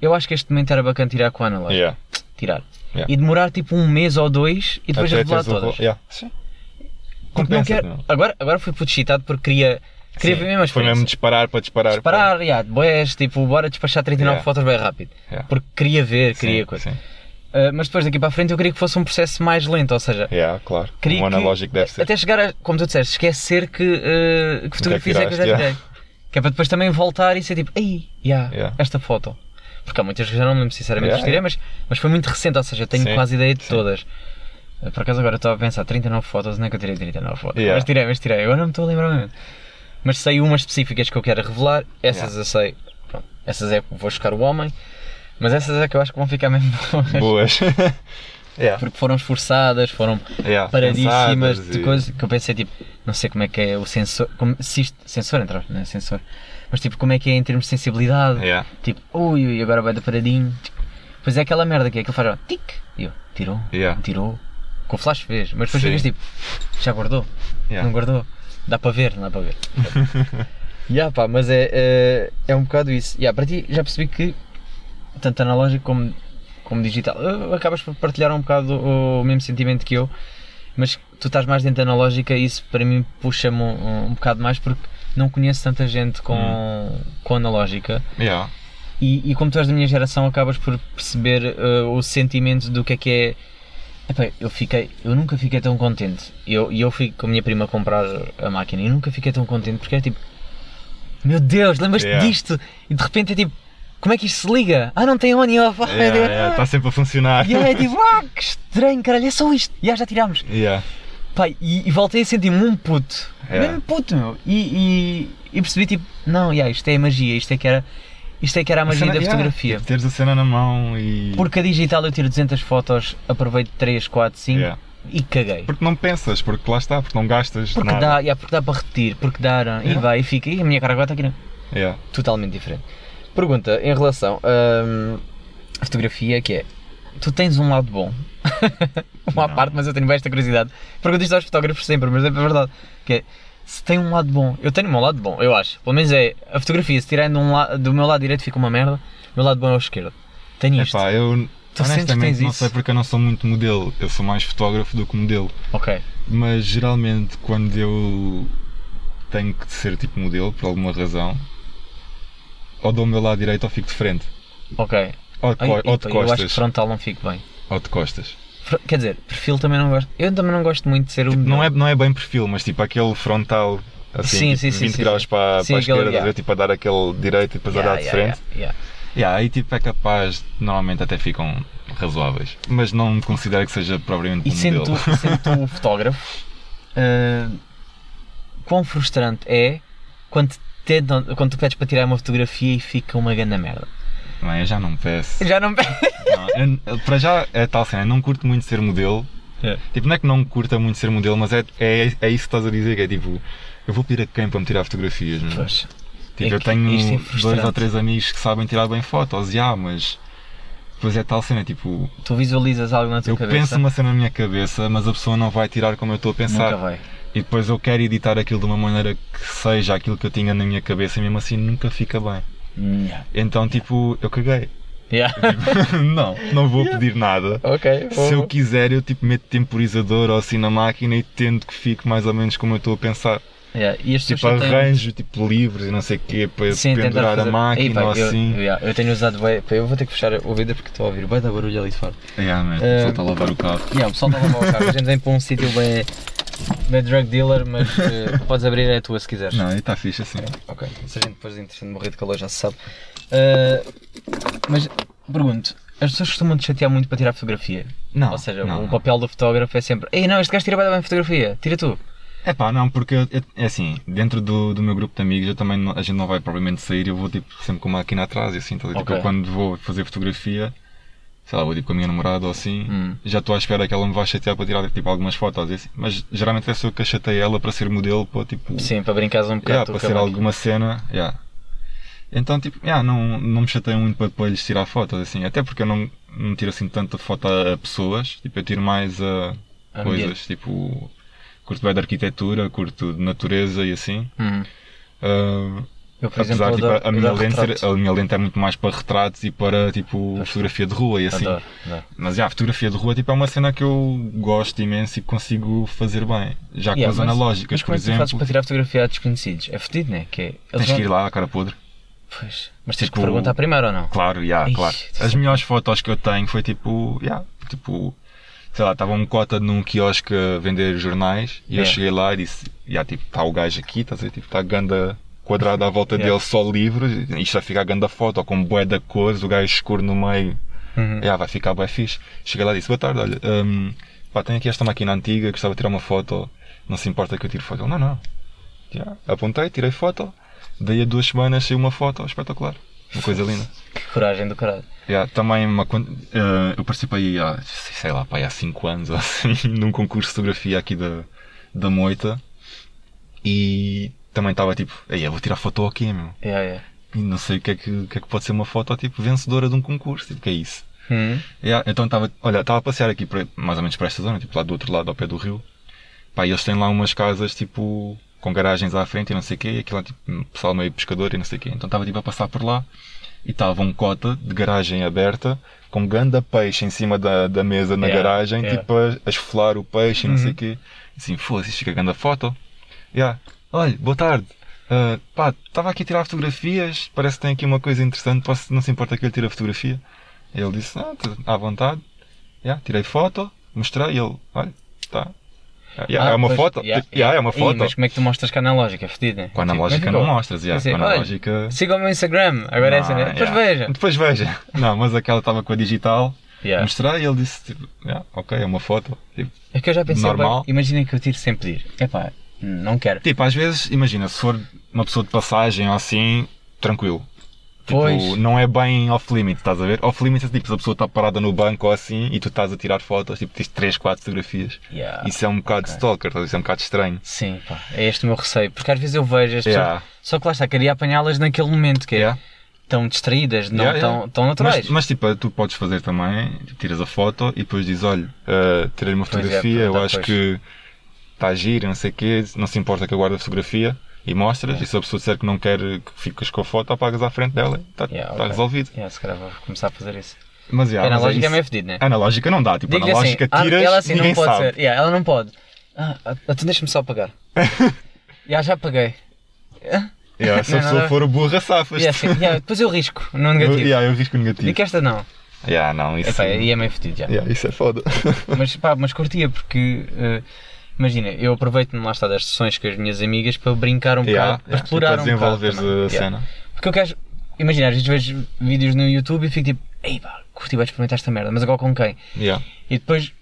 Eu acho que este momento era bacana tirar com a analógica. Yeah. Tirar. Yeah. E demorar tipo um mês ou dois e depois revelar todas. yeah. Sim. Não Compensa, quero- meu. Agora, agora fui puto excitado porque queria, queria Sim. ver mesmo a Foi mesmo disparar para disparar. Disparar, yeah, boés, tipo, bora despachar 39 Yeah. fotos bem rápido. Yeah. Porque queria ver, Sim, queria coisa. sim. Uh, mas depois daqui para a frente eu queria que fosse um processo mais lento, ou seja, Yeah, claro. queria um que- analógico deve ser. até chegar a, como tu disseste, esquecer que, uh, que fotografias é que já tirei. Que é para depois também voltar e ser tipo, ei, yeah, Yeah. esta foto. Porque há muitas que já não me lembro sinceramente Yeah, tirei, mas, mas foi muito recente, ou seja, eu tenho Sim, quase ideia de sim. todas. Uh, Por acaso agora estou a pensar, 39 fotos, não é que eu tirei 39 fotos. Mas tirei, mas tirei, agora não me estou a lembrar mesmo. Mas sei umas específicas que eu quero revelar, essas eu sei, pronto, essas é que vou buscar o homem, mas essas é que eu acho que vão ficar mesmo boas. Boas. yeah. Porque foram esforçadas, foram Yeah. paradíssimas de e- coisas que eu pensei tipo, não sei como é que é o sensor, como, se isto, sensor entra, não é sensor, mas tipo como é que é em termos de sensibilidade, Yeah. tipo, ui, ui, agora vai dar paradinho, tipo, pois é aquela merda que é que ele faz, ó, tic, e eu, tirou, Yeah. tirou, com flash fez, mas depois ficas tipo, já guardou, não guardou, dá para ver, não dá para ver. yeah, pá, mas é, é, é um bocado isso. Yeah, para ti já percebi que tanto analógico como, como digital acabas por partilhar um bocado o, mesmo sentimento que eu, mas tu estás mais dentro da analógica e isso para mim puxa-me um, um bocado mais porque não conheço tanta gente com, Hum. com analógica Yeah. e, e como tu és da minha geração acabas por perceber eh, o sentimento do que é que é Epá, eu fiquei, eu nunca fiquei tão contente. E eu, eu fui com a minha prima comprar a máquina e nunca fiquei tão contente porque é tipo, meu Deus, lembras-te Yeah. disto? E de repente é tipo, como é que isto se liga? Ah, não tem on e off. Ah, Yeah, é- yeah, Está sempre a funcionar. E é tipo, ah, que estranho, caralho, é só isto. E ah, já tirámos. Yeah. Pá, e, e voltei a sentir-me um puto. Yeah. Mesmo puto, meu. E, e, e percebi tipo, não, yeah, isto é a magia, isto é que era, isto é que era a magia cena- da yeah, fotografia. tipo, Teres a cena na mão e. Porque a digital eu tiro 200 fotos, aproveito 3, 4, 5 Yeah. e caguei. Porque não pensas, porque lá está, porque não gastas. Porque nada. dá, yeah, porque dá para repetir, porque dá, e Yeah. vai e fica. E a minha cara agora está aqui, não. Yeah. totalmente diferente. Pergunta em relação hum, à fotografia que é, tu tens um lado bom, uma à parte, mas eu tenho esta curiosidade. Pergunto isto aos fotógrafos sempre, mas é verdade. Que é, se tem um lado bom, eu tenho o meu lado bom, eu acho. Pelo menos é, a fotografia, se tirando um la- do meu lado direito fica uma merda, o meu lado bom é o esquerdo. Tenho isto. Epá, eu Tu honestamente não isso? sei porque eu não sou muito modelo, eu sou mais fotógrafo do que modelo. Ok. Mas geralmente quando eu tenho que ser tipo modelo, por alguma razão, ou dou o meu lado direito ou fico de frente. Ok. Ou de, Ai, ou de epa, eu acho que costas. frontal não fico bem. Ou de costas. Fr- Quer dizer, perfil também não gosto. Eu também não gosto muito de ser o Tipo, não, é, não é bem perfil, mas tipo aquele frontal assim, Sim, tipo, sim, sim, 20 sim, graus sim. para, Sim, para a aquele- esquerda, yeah. a tipo a dar aquele direito e depois Yeah, olhar de yeah, frente. yeah, yeah. Aí tipo é capaz, normalmente até ficam razoáveis. Mas não considero que seja propriamente E um sendo modelo. tu, sendo tu o fotógrafo, ah, quão frustrante é quando, quando tu pedes para tirar uma fotografia e fica uma grande merda. Bem, eu já não peço. Já não Não, eu- para já é tal cena, eu não curto muito ser modelo. É. Tipo, não é que não curta muito ser modelo, mas é, é, é isso que estás a dizer, que é tipo, eu vou pedir a quem para me tirar fotografias, meu? Pois. Tipo, É eu tenho é dois ou três amigos que sabem tirar bem fotos, já, mas depois é tal cena, tipo, Tu visualizas algo na tua eu cabeça? penso uma cena na minha cabeça, mas a pessoa não vai tirar como eu estou a pensar. Nunca vai. E depois eu quero editar aquilo de uma maneira que seja aquilo que eu tinha na minha cabeça e mesmo assim nunca fica bem. Yeah. Então, tipo, eu caguei. Yeah. não, não vou pedir nada. ok. Se eu quiser, eu tipo meto temporizador ou assim na máquina e tento que fique mais ou menos como eu estou a pensar. Yeah. E Tipo, pessoas têm- arranjo tipo livros e não sei o quê para Sim, pendurar a fazer- máquina Ei, ou eu, assim. eu, yeah, eu tenho usado bem. Eu vou ter que fechar o vidro porque estou a ouvir bem da barulho ali de fora. Yeah, man, Eh, só está a lavar o carro. Yeah, o pessoal está a lavar o carro. A gente vem para um sítio bem, bem drug dealer, mas eh, podes abrir é a tua se quiseres. Não, e está fixe assim. Ok. Se a gente depois de interessante morrer de calor já se sabe. Eh, mas pergunto, as pessoas costumam te chatear muito para tirar fotografia. Não, Ou seja, não, o não. papel do fotógrafo é sempre Ei não, este gajo tira bem bem fotografia, tira tu. É pá, não, porque eu- eu- é assim, dentro do, do meu grupo de amigos eu também não- a gente não vai propriamente sair, eu vou tipo sempre com a máquina atrás e assim, tá, tipo, Ok. eu quando vou fazer fotografia, sei lá, vou tipo com a minha namorada ou assim, Hum. já estou à espera que ela me vá chatear para tirar tipo algumas fotos, assim, mas geralmente é só eu que a chatei ela para ser modelo, para tipo, Sim, para brincares um bocado yeah, para a ser alguma cena, yeah. Então tipo, yeah, não, não me chatei muito para depois tirar fotos assim, até porque eu não, não tiro assim tanta foto a, a pessoas, tipo, eu tiro mais a Ambiente. coisas, tipo, curto bem de arquitetura, curto de natureza e assim. Hum. Ah, Eu, por apesar exemplo, tipo, adoro, a, minha lente, a minha lente é muito mais para retratos e para tipo fotografia de rua e assim. Adoro, adoro. Mas já, a fotografia de rua tipo, é uma cena que eu gosto imenso e consigo fazer bem. Já com Yeah, as mas- analógicas, mas por exemplo, para tirar fotografia a desconhecidos? É fedido, não é? Que é eles tens vão- que ir lá cara podre. Pois. Mas tens Tipo- que perguntar primeiro ou não? Claro, já, Ixi, claro. As melhores fotos que eu tenho foi tipo, já, tipo, sei lá, estava um cota num quiosque a vender jornais e eu Yeah. cheguei lá e disse, já, tipo, está o gajo aqui, estás a tipo, está a ganda quadrada à volta Yeah. dele só livros, isto vai ficar a ganda foto, com bué da cores, o gajo escuro no meio, Uhum. já, vai ficar bué fixe. Cheguei lá e disse, boa tarde, olha, hum, pá, tenho aqui esta máquina antiga, gostava de tirar uma foto, não se importa que eu tire foto? Ele, não, não. Já, apontei, tirei foto, daí a duas semanas saiu uma foto espetacular. Uma coisa linda. Que coragem do caralho. Yeah, também uma, eh, eu participei há, sei lá, pá, há 5 anos assim, num concurso de fotografia aqui da, da Moita e também estava tipo, ei, eu vou tirar foto aqui, meu. Yeah, yeah. E não sei o que, é que, o que é que pode ser uma foto tipo vencedora de um concurso, tipo, que é isso? Hum. Yeah, então estava, olha, estava a passear aqui para- mais ou menos para esta zona, tipo lá do outro lado, ao pé do rio. Pá, e eles têm lá umas casas tipo com garagens à frente e não sei o quê, e aquilo lá tipo pessoal meio pescador e não sei o quê. Então estava tipo a passar por lá e estava um cota de garagem aberta com ganda peixe em cima da, da mesa na Yeah, garagem, yeah. tipo a, a esfolar o peixe e não sei Uhum. o quê. Assim, foda-se, fica ganda foto. Yeah. Olha, boa tarde. Ah, pá, estava aqui a tirar fotografias, parece que tem aqui uma coisa interessante, posso, não se importa que eu lhe tire a fotografia? Ele disse, ah, tu- à vontade. Yeah, tirei foto, mostrei e ele, olha, tá. Yeah, Ah, é uma pois, foto. yeah, Yeah, é uma Ih, foto. mas como é que tu mostras com a analógica? Fedido, né? Com a Tipo, analógica mas não mostras, yeah, Assim, com a analógica. Siga o meu Instagram, agora é assim, né? Não, Depois veja. Depois veja. Não, mas aquela estava com a digital, Yeah. mostrei e ele disse, tipo, ok, é uma foto. Tipo, É que eu já pensei, Normal. bem, imaginem que eu tiro sem pedir. Epá, não quero. tipo, às vezes, imagina, se for uma pessoa de passagem ou assim, tranquilo. Tipo, Pois. não é bem off-limit, estás a ver? Off-limit é tipo, se a pessoa está parada no banco ou assim e tu estás a tirar fotos, tipo, tens 3, 4 fotografias. Yeah. Isso é um bocado ok. stalker, estás isso é um bocado estranho. Sim, pá, é este o meu receio. Porque às vezes eu vejo as pessoas. Yeah. Só que lá está, queria apanhá-las naquele momento, que é Yeah. tão distraídas, não Yeah, tão, naturais. Mas, mas, tipo, tu podes fazer também, tiras a foto e depois dizes, olha, uh, tirei uma Pois é, fotografia, eu perguntar acho depois. que está a giro, não sei o quê, não se importa que eu guarde a fotografia e mostras, e se a pessoa disser que não quer que fiques com a foto, apagas à frente dela e está Yeah, tá ok. resolvido. Yeah, se calhar vou começar a fazer isso. Mas, yeah, a mas analógica é, isso- meio fedido, né? Analógica não dá, tipo, assim, analógica ah, tiras, ela assim ninguém não pode sabe. ser. Yeah, ela não pode. Ah, ah, então deixa-me só apagar. yeah, já apaguei. Ah, Yeah, se a Não, pessoa não. for burra, safas. yeah, assim, yeah, depois eu risco no eu, negativo. yeah, eu risco negativo. E que esta não. Yeah, não, isso, Epá, aí é meio fedido já. yeah, isso é foda. Mas pá, mas curtia porque. eh, Imagina, eu aproveito-me lá está das sessões com as minhas amigas para brincar um Yeah, bocado, para yeah, explorar tipo, um para bocado. desenvolveres também. a cena. Porque eu quero. Imagina, às vezes vejo vídeos no YouTube e fico tipo, ei pá, curti, vai experimentar esta merda, mas agora com quem? Yeah. E depois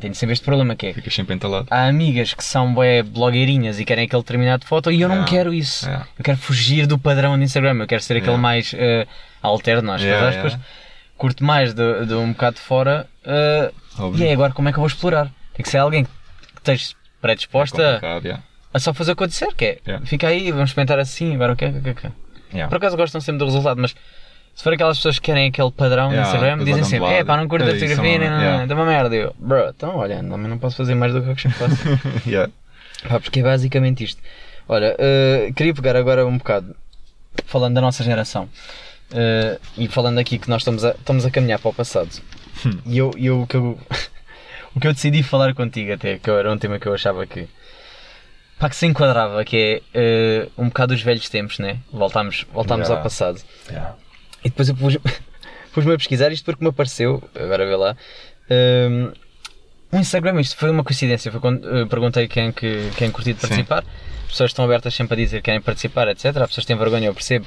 tenho sempre este problema que é. Ficas sempre entalado. Há amigas que são bué blogueirinhas e querem aquele determinado foto e eu não Yeah. quero isso. Yeah. Eu quero fugir do padrão do Instagram. Eu quero ser aquele Yeah. mais uh, alterno, acho Yeah, aspas. Curto mais de, de um bocado de fora. uh, e é agora como é que eu vou explorar? Tem que ser alguém que esteja predisposta yeah. a só fazer o que eu disser, que é Yeah. fica aí, vamos experimentar assim, agora o que é é é. Por acaso gostam sempre do resultado, mas se for aquelas pessoas que querem aquele padrão no Yeah, Instagram, depois dizem sempre, é pá, não curto a É, é fotografia, uma- não, não, yeah. não, dá uma merda. Eu, bro, então olha, também não posso fazer mais do que eu que faço. Yeah. Pá, porque é basicamente isto. Olha, eh, queria pegar agora um bocado, falando da nossa geração, eh, e falando aqui que nós estamos a, estamos a caminhar para o passado. Hum. E eu, eu, que eu, o que eu decidi falar contigo até, que era um tema que eu achava que, pá, que se enquadrava, que é eh, um bocado os velhos tempos, né? Voltámos, voltámos Yeah. ao passado. Yeah. E depois eu pus- pus-me a pesquisar isto porque me apareceu, agora vê lá, um, um Instagram, isto foi uma coincidência, foi quando eh, perguntei quem que quem curtia de Sim. participar, as pessoas estão abertas sempre a dizer que querem participar, etc. As pessoas têm vergonha, eu percebo,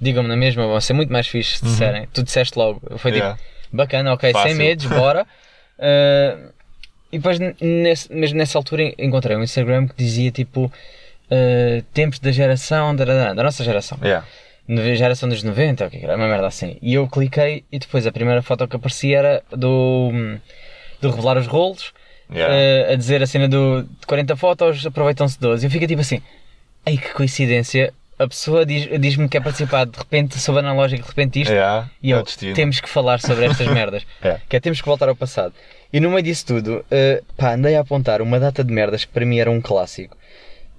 digam-me na mesma, vão ser muito mais fixe se disserem, tu disseste logo, foi Uhum. Yeah. tipo, bacana, ok, sem Fácil. medos, bora. Uh, e depois, nesse, mesmo nessa altura, encontrei um Instagram que dizia tipo, uh, tempos da geração, da, da, da nossa geração Yeah. na geração dos 90, o que era, uma merda assim. E eu cliquei e depois a primeira foto que aparecia era do, do revelar os rolos, Yeah. eh, a dizer a cena do, de 40 fotos, aproveitam-se 12. E eu fico tipo assim, ei que coincidência, a pessoa diz- diz-me que quer participar, de repente soube analógico, de repente isto, Yeah. e É eu, destino. temos que falar sobre estas merdas. É. Que é, temos que voltar ao passado. E no meio disso tudo, eh, pá, andei a apontar uma data de merdas que para mim era um clássico.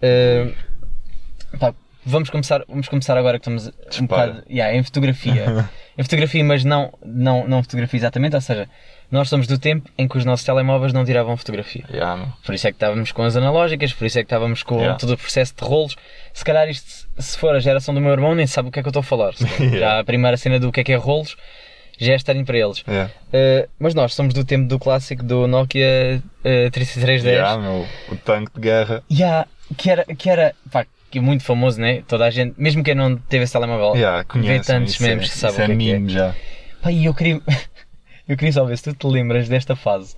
Eh, pá, vamos começar, vamos começar agora que estamos um bocado yeah, em fotografia. em fotografia, mas não, não, não fotografia exatamente, ou seja, nós somos do tempo em que os nossos telemóveis não tiravam fotografia. Yeah. Por isso é que estávamos com as analógicas, por isso é que estávamos com Yeah. todo o processo de rolos. Se calhar isto, se for a geração do meu irmão, nem sabe o que é que eu estou a falar. Calhar Já Yeah. a primeira cena do que é que é rolos já é estarem para eles. Yeah. Uh, mas nós somos do tempo do clássico do Nokia uh, 3310. Yeah, meu. O tanque de guerra. Yeah, que era, que era pá, que é muito famoso, né? Toda a gente, mesmo quem não teve esse telemóvel, Yeah, vê conhece. tantos isso memes é, que sabem é o que é que é. já. Pá, e eu queria, eu queria só ver se tu te lembras desta fase.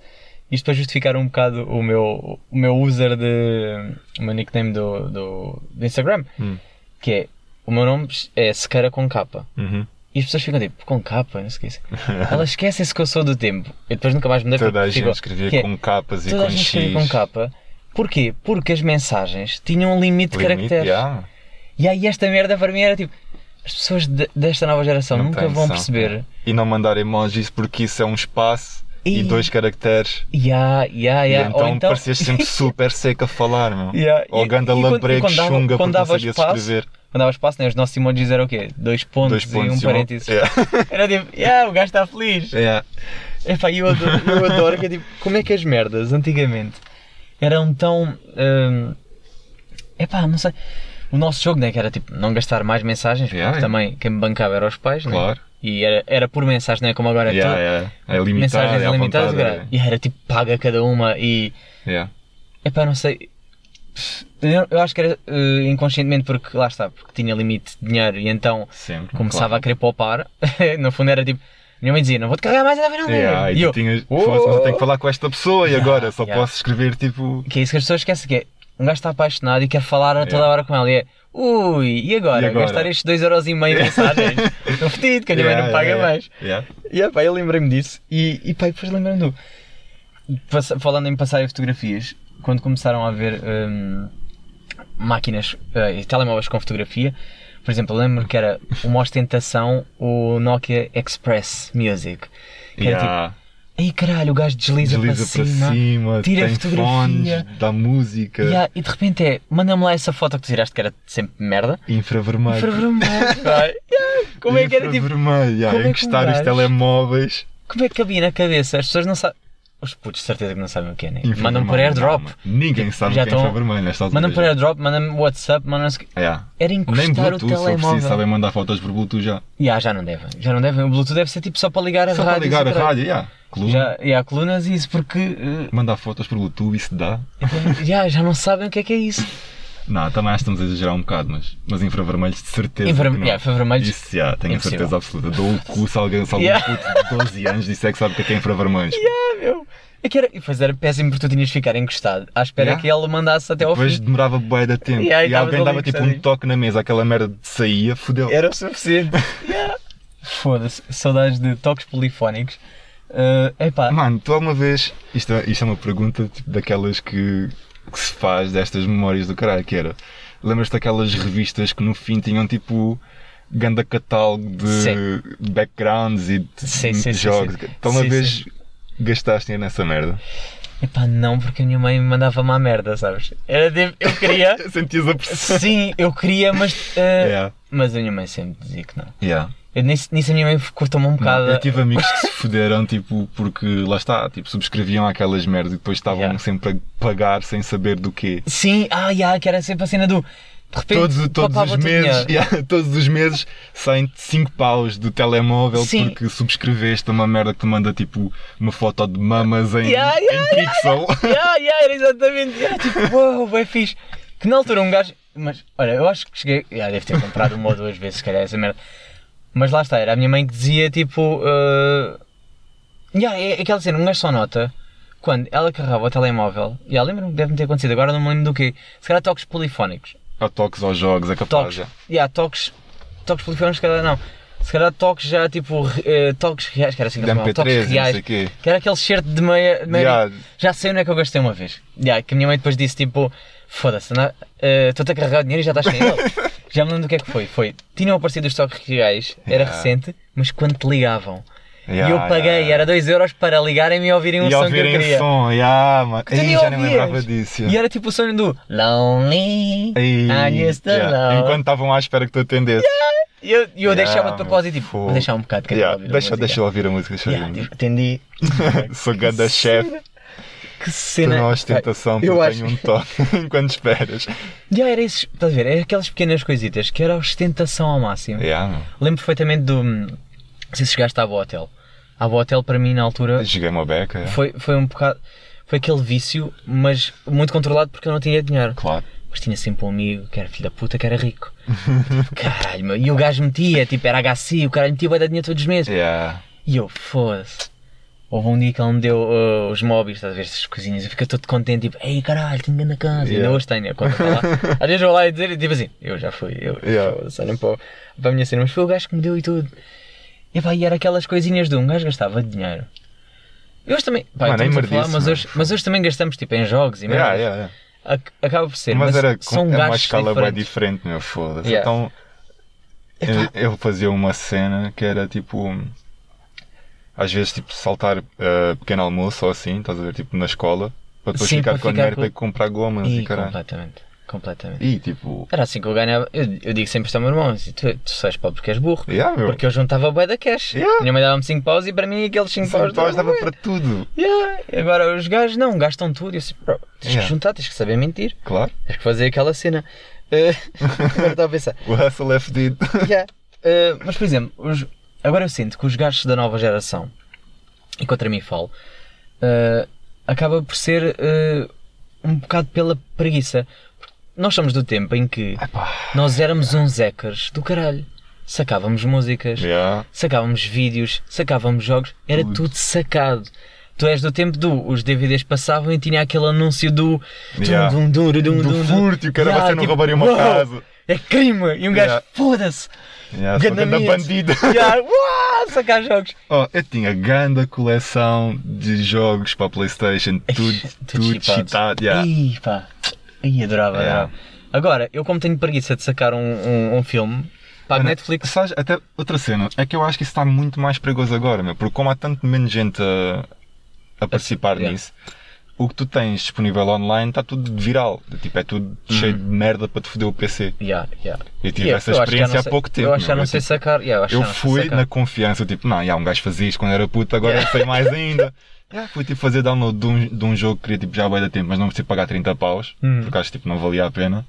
Isto para justificar um bocado o meu, o meu user de. o meu nickname do, do, do Instagram. Hum. Que é. O meu nome é Sequeira com capa. Uhum. E as pessoas ficam tipo, com capa, não sei o que Elas esquecem-se que eu sou do tempo. E depois nunca mais me dei Toda a gente escrevia é, com capas e Toda a com gente X. escrevia com capa. Porquê? Porque as mensagens tinham um limite de Limite, caracteres. yeah. E aí esta merda para mim era tipo. As pessoas de- desta nova geração Não nunca vão noção, perceber. cara. E não mandar emojis porque isso é um espaço e, E- dois caracteres. Ya, ya, E ya. então, Ou então parecias sempre super seco a falar, meu. Ya, Ou e- ganda e e labrego chunga quando porque não espaço, escrever. quando dava espaço, né, os nossos emojis eram o quê? Dois pontos, Dois pontos e um e parênteses. Yeah. Era tipo, yeah, o gajo está feliz. Yeah. Epá, eu adoro, eu adoro que é tipo, como é que as merdas antigamente eram tão. hum, epá, não sei. O nosso jogo, né, que era tipo não gastar mais mensagens, Yeah, porque yeah. também quem me bancava eram os pais, né? Claro. E era, era por mensagem, né? Como agora é Yeah, tudo. yeah. É limitado, Mensagens é ilimitadas, cara. E era tipo paga cada uma e. é. Yeah. Epá, não sei. Eu, eu acho que era eh, inconscientemente porque lá está, porque tinha limite de dinheiro e então Sempre. começava claro. a querer poupar. no fundo era tipo, minha mãe dizia, não vou-te carregar mais até final do Yeah, e E tu eu, tinhas, "Oh!" fosse, mas eu tenho que falar com esta pessoa e agora só posso escrever tipo. Que é isso que as pessoas esquecem, que é um gajo está apaixonado e quer falar a toda Yeah. hora com ela. E é, ui, e agora? E agora? Gastar estes 2,5€ em mensagens? Estou fedido, que a minha mãe não Yeah, paga yeah, mais. Yeah. E yeah, pá, eu lembrei-me disso. E, e pá, depois lembrei-me do. Falando em passar em fotografias, quando começaram a haver hum, máquinas e telemóveis com fotografia, por exemplo, eu lembro que era uma ostentação o Nokia Express Music. Que era Yeah. tipo, ei caralho, o gajo desliza, Desliza para, cima. tira tem fotografia. fones, dá música, E, há- e de repente é, manda-me lá essa foto que tu tiraste que era sempre merda. infravermelho. Infravermelho. Yeah, Como é que era tipo. Infravermelho, yeah, como é encostar os telemóveis. Como é que cabia na cabeça? As pessoas não sabem. Os putos, de certeza que não sabem o que é, né? Mandam por airdrop. não. Ninguém sabe Já o que é estão- infravermelho nesta altura. Mandam por airdrop, mandam WhatsApp, mandam. Yeah. Era Nem encostar o Bluetooth, preciso, telemóvel. sabem mandar fotos por Bluetooth já. Ya, já não devem. Já não devem. O Bluetooth deve ser tipo só para ligar a Só rádio. para ligar a caralho. rádio, yeah. Coluna, Já, e há colunas e isso porque. eh, Mandar fotos por Bluetooth, isso dá. já, já não sabem o que é que é isso. Não, também acho que estamos a exagerar um bocado, mas, mas infravermelhos de certeza. Infra- não. yeah, infravermelhos, Isso, já, tenho a certeza absoluta. Dou o cu se alguém, se algum Yeah. puto de 12 anos disser que sabe o que é que é infravermelhos. Ah, meu. É que era, e depois era péssimo porque tu tinhas de ficar encostado à espera Yeah. que ele mandasse até ao Depois fim. demorava bué de tempo. Yeah, e e alguém dava tipo um toque na mesa, aquela merda saía, fodeu. Era o suficiente. Yeah. Foda-se, saudades de toques polifónicos. Uh, epá, Mano, tu alguma vez. Isto é, isto é uma pergunta tipo, daquelas que, que se faz destas memórias do caralho, que era. Lembras-te daquelas revistas que no fim tinham tipo. Ganda catálogo de Sim. backgrounds e de Sim, sim, jogos. sim. Então uma vez gastaste dinheiro nessa merda. epá, não, porque a minha mãe me mandava-me à merda, sabes? Era tipo, eu queria. Sentias a pressão. Sim, eu queria, mas. uh, Yeah. Mas a minha mãe sempre dizia que não. Yeah. Eu, nisso, nisso a minha mãe cortou-me um bocado. Eu tive amigos que se fuderam, tipo, porque lá está, tipo, subscreviam aquelas merdas e depois estavam Yeah. sempre a pagar sem saber do quê. Sim, ah, yeah, que era sempre a cena do. De repente, Todos, todos os meses, yeah, todos os meses saem 5 paus do telemóvel Sim. porque subscreveste uma merda que te manda tipo uma foto de mamas em, Yeah, yeah, em pixel. yeah, yeah, era exatamente. Era tipo, uau, bem fixe. Que na altura um gajo. Mas, olha, eu acho que cheguei. Yeah, deve ter comprado uma ou duas vezes, se calhar, essa merda. Mas lá está, era a minha mãe que dizia tipo. Uh... Yeah, é aquela cena, um gajo só nota quando ela carregava o telemóvel. E yeah, lembro-me que deve-me ter acontecido, agora não me lembro do quê. Se calhar toques polifónicos. Há toques aos jogos, é capaz. Toques. já. Yeah, toques. Toques polifónicos, se calhar não. Se calhar toques já tipo. eh, toques reais, que era assim que De eles chamavam, MP3 toques reais. Que era aquele shirt de meia. meia Yeah. Já sei onde é que eu gastei uma vez. Yeah, que a minha mãe depois disse tipo: Foda-se, eh, estou-te a carregar o dinheiro e já estás sem ele. já me lembro do que é que foi. Foi. Tinham aparecido os toques reais, era Yeah. recente, mas quando te ligavam. e Yeah, eu paguei, yeah, era 2€ euros para ligarem-me e ouvirem um E som que eu ouvirem queria. som, yeah, mano. Que Ei, já nem lembrava disso. E era tipo o sonho do Lonely. Ei, I used to yeah. love. Enquanto estavam à espera que tu atendesses. E eu, e eu deixava de propósito, tipo, fogo. vou deixar um bocado que Yeah, ouvir a Deixa, música. deixa eu ouvir a música, deixa eu ouvir. tipo, atendi. Sou ganda chefe, Que cena. na ostentação Eu porque acho- tenho um toque enquanto esperas. Já era isso, estás a ver? Era aquelas pequenas coisitas que era a ostentação ao máximo. Yeah. Lembro perfeitamente do. Não sei se chegaste à Botel. A Botel para mim na altura Joguei uma beca, foi, foi um bocado. Foi aquele vício, mas muito controlado porque eu não tinha dinheiro. claro. Mas tinha sempre um amigo que era filho da puta que era rico. Tipo, caralho, meu. E o gajo metia, tipo, era HC, o caralho metia vai dar dinheiro todos os meses. Yeah. E eu, foda-se. Houve um dia que ele me deu uh, os móveis, estás a ver, estas coisinhas, eu fiquei todo contente, tipo, ei caralho, tenho grande casa, ainda Yeah. hoje tenho, conta está lá. Às vezes vou lá e dizer, tipo assim, eu já fui, eu, Yeah. foda-se, para, para a minha cena, mas foi o gajo que me deu e tudo. E pá, e era aquelas coisinhas de um gajo gastava dinheiro. E hoje também, pá, Mano, é falar, mas, hoje, mas hoje também gastamos tipo em jogos e merdas. yeah, yeah. Ac- Acaba por ser, Mas, mas, era são com, é uma escala bem diferentes. diferente, meu, foda-se. Então, eu, eu fazia uma cena que era tipo. Às vezes, tipo, saltar uh, pequeno almoço ou assim, estás a ver, tipo, na escola, para depois Sim, ficar para com ficar dinheiro com- para comprar gomas e, E caralho. completamente, completamente. E tipo, Era assim que eu ganhava. Eu, eu digo sempre isto ao meu irmão: assim, tu, tu sais pobre porque és burro. yeah. Porque eu juntava bué da cash. Yeah. Minha mãe dava-me 5 paus e para mim aqueles 5 Cinco paus paus dava para tudo. Yeah. Agora os gajos não, gastam tudo. Eu assim, bro, tens Yeah. que juntar, tens que saber mentir, Claro. tens que fazer aquela cena. Eh, agora estava a pensar. O hustle é fedido. Yeah. Eh, mas por exemplo, os- agora eu sinto que os gajos da nova geração, e contra mim falo, eh, acaba por ser eh, um bocado pela preguiça. Nós somos do tempo em que Epá. nós éramos uns hackers do caralho. Sacávamos músicas, Yeah. sacávamos vídeos, sacávamos jogos, era Tudo. tudo sacado. Tu és do tempo do os DVDs passavam e tinha aquele anúncio do Yeah. dum, dum, dum, dum, Do dum, furto, e o cara, você não tipo, roubaria uma "Uau, casa." É crime! E um gajo, Yeah. foda-se! Yeah, Ganda bandido. Yeah, uau, sacar jogos! Oh, eu tinha grande coleção de jogos para a Playstation, tudo, tudo cheatado. Yeah. Ih, pá. Ih, adorava, Yeah. adorava. Agora, eu como tenho preguiça de sacar um, um, um filme, pago Netflix. Sabes, até outra cena, é que eu acho que isso está muito mais perigoso agora, meu, porque como há tanto menos gente a, a participar yeah. nisso, o que tu tens disponível online está tudo viral. Tipo, é tudo cheio de merda para te foder o PC. Yeah, yeah. Eu tive E essa eu experiência há sei- pouco tempo. Eu acho que não sei tipo, sacar. Yeah, eu eu fui sacar. na confiança, tipo, não, já, um gajo fazia isto quando era puto, agora sei mais ainda. Yeah, fui tipo fazer download de um, de um jogo que queria tipo, já vai dar tempo, mas não preciso pagar 30 paus, Hum. porque acho que tipo, não valia a pena.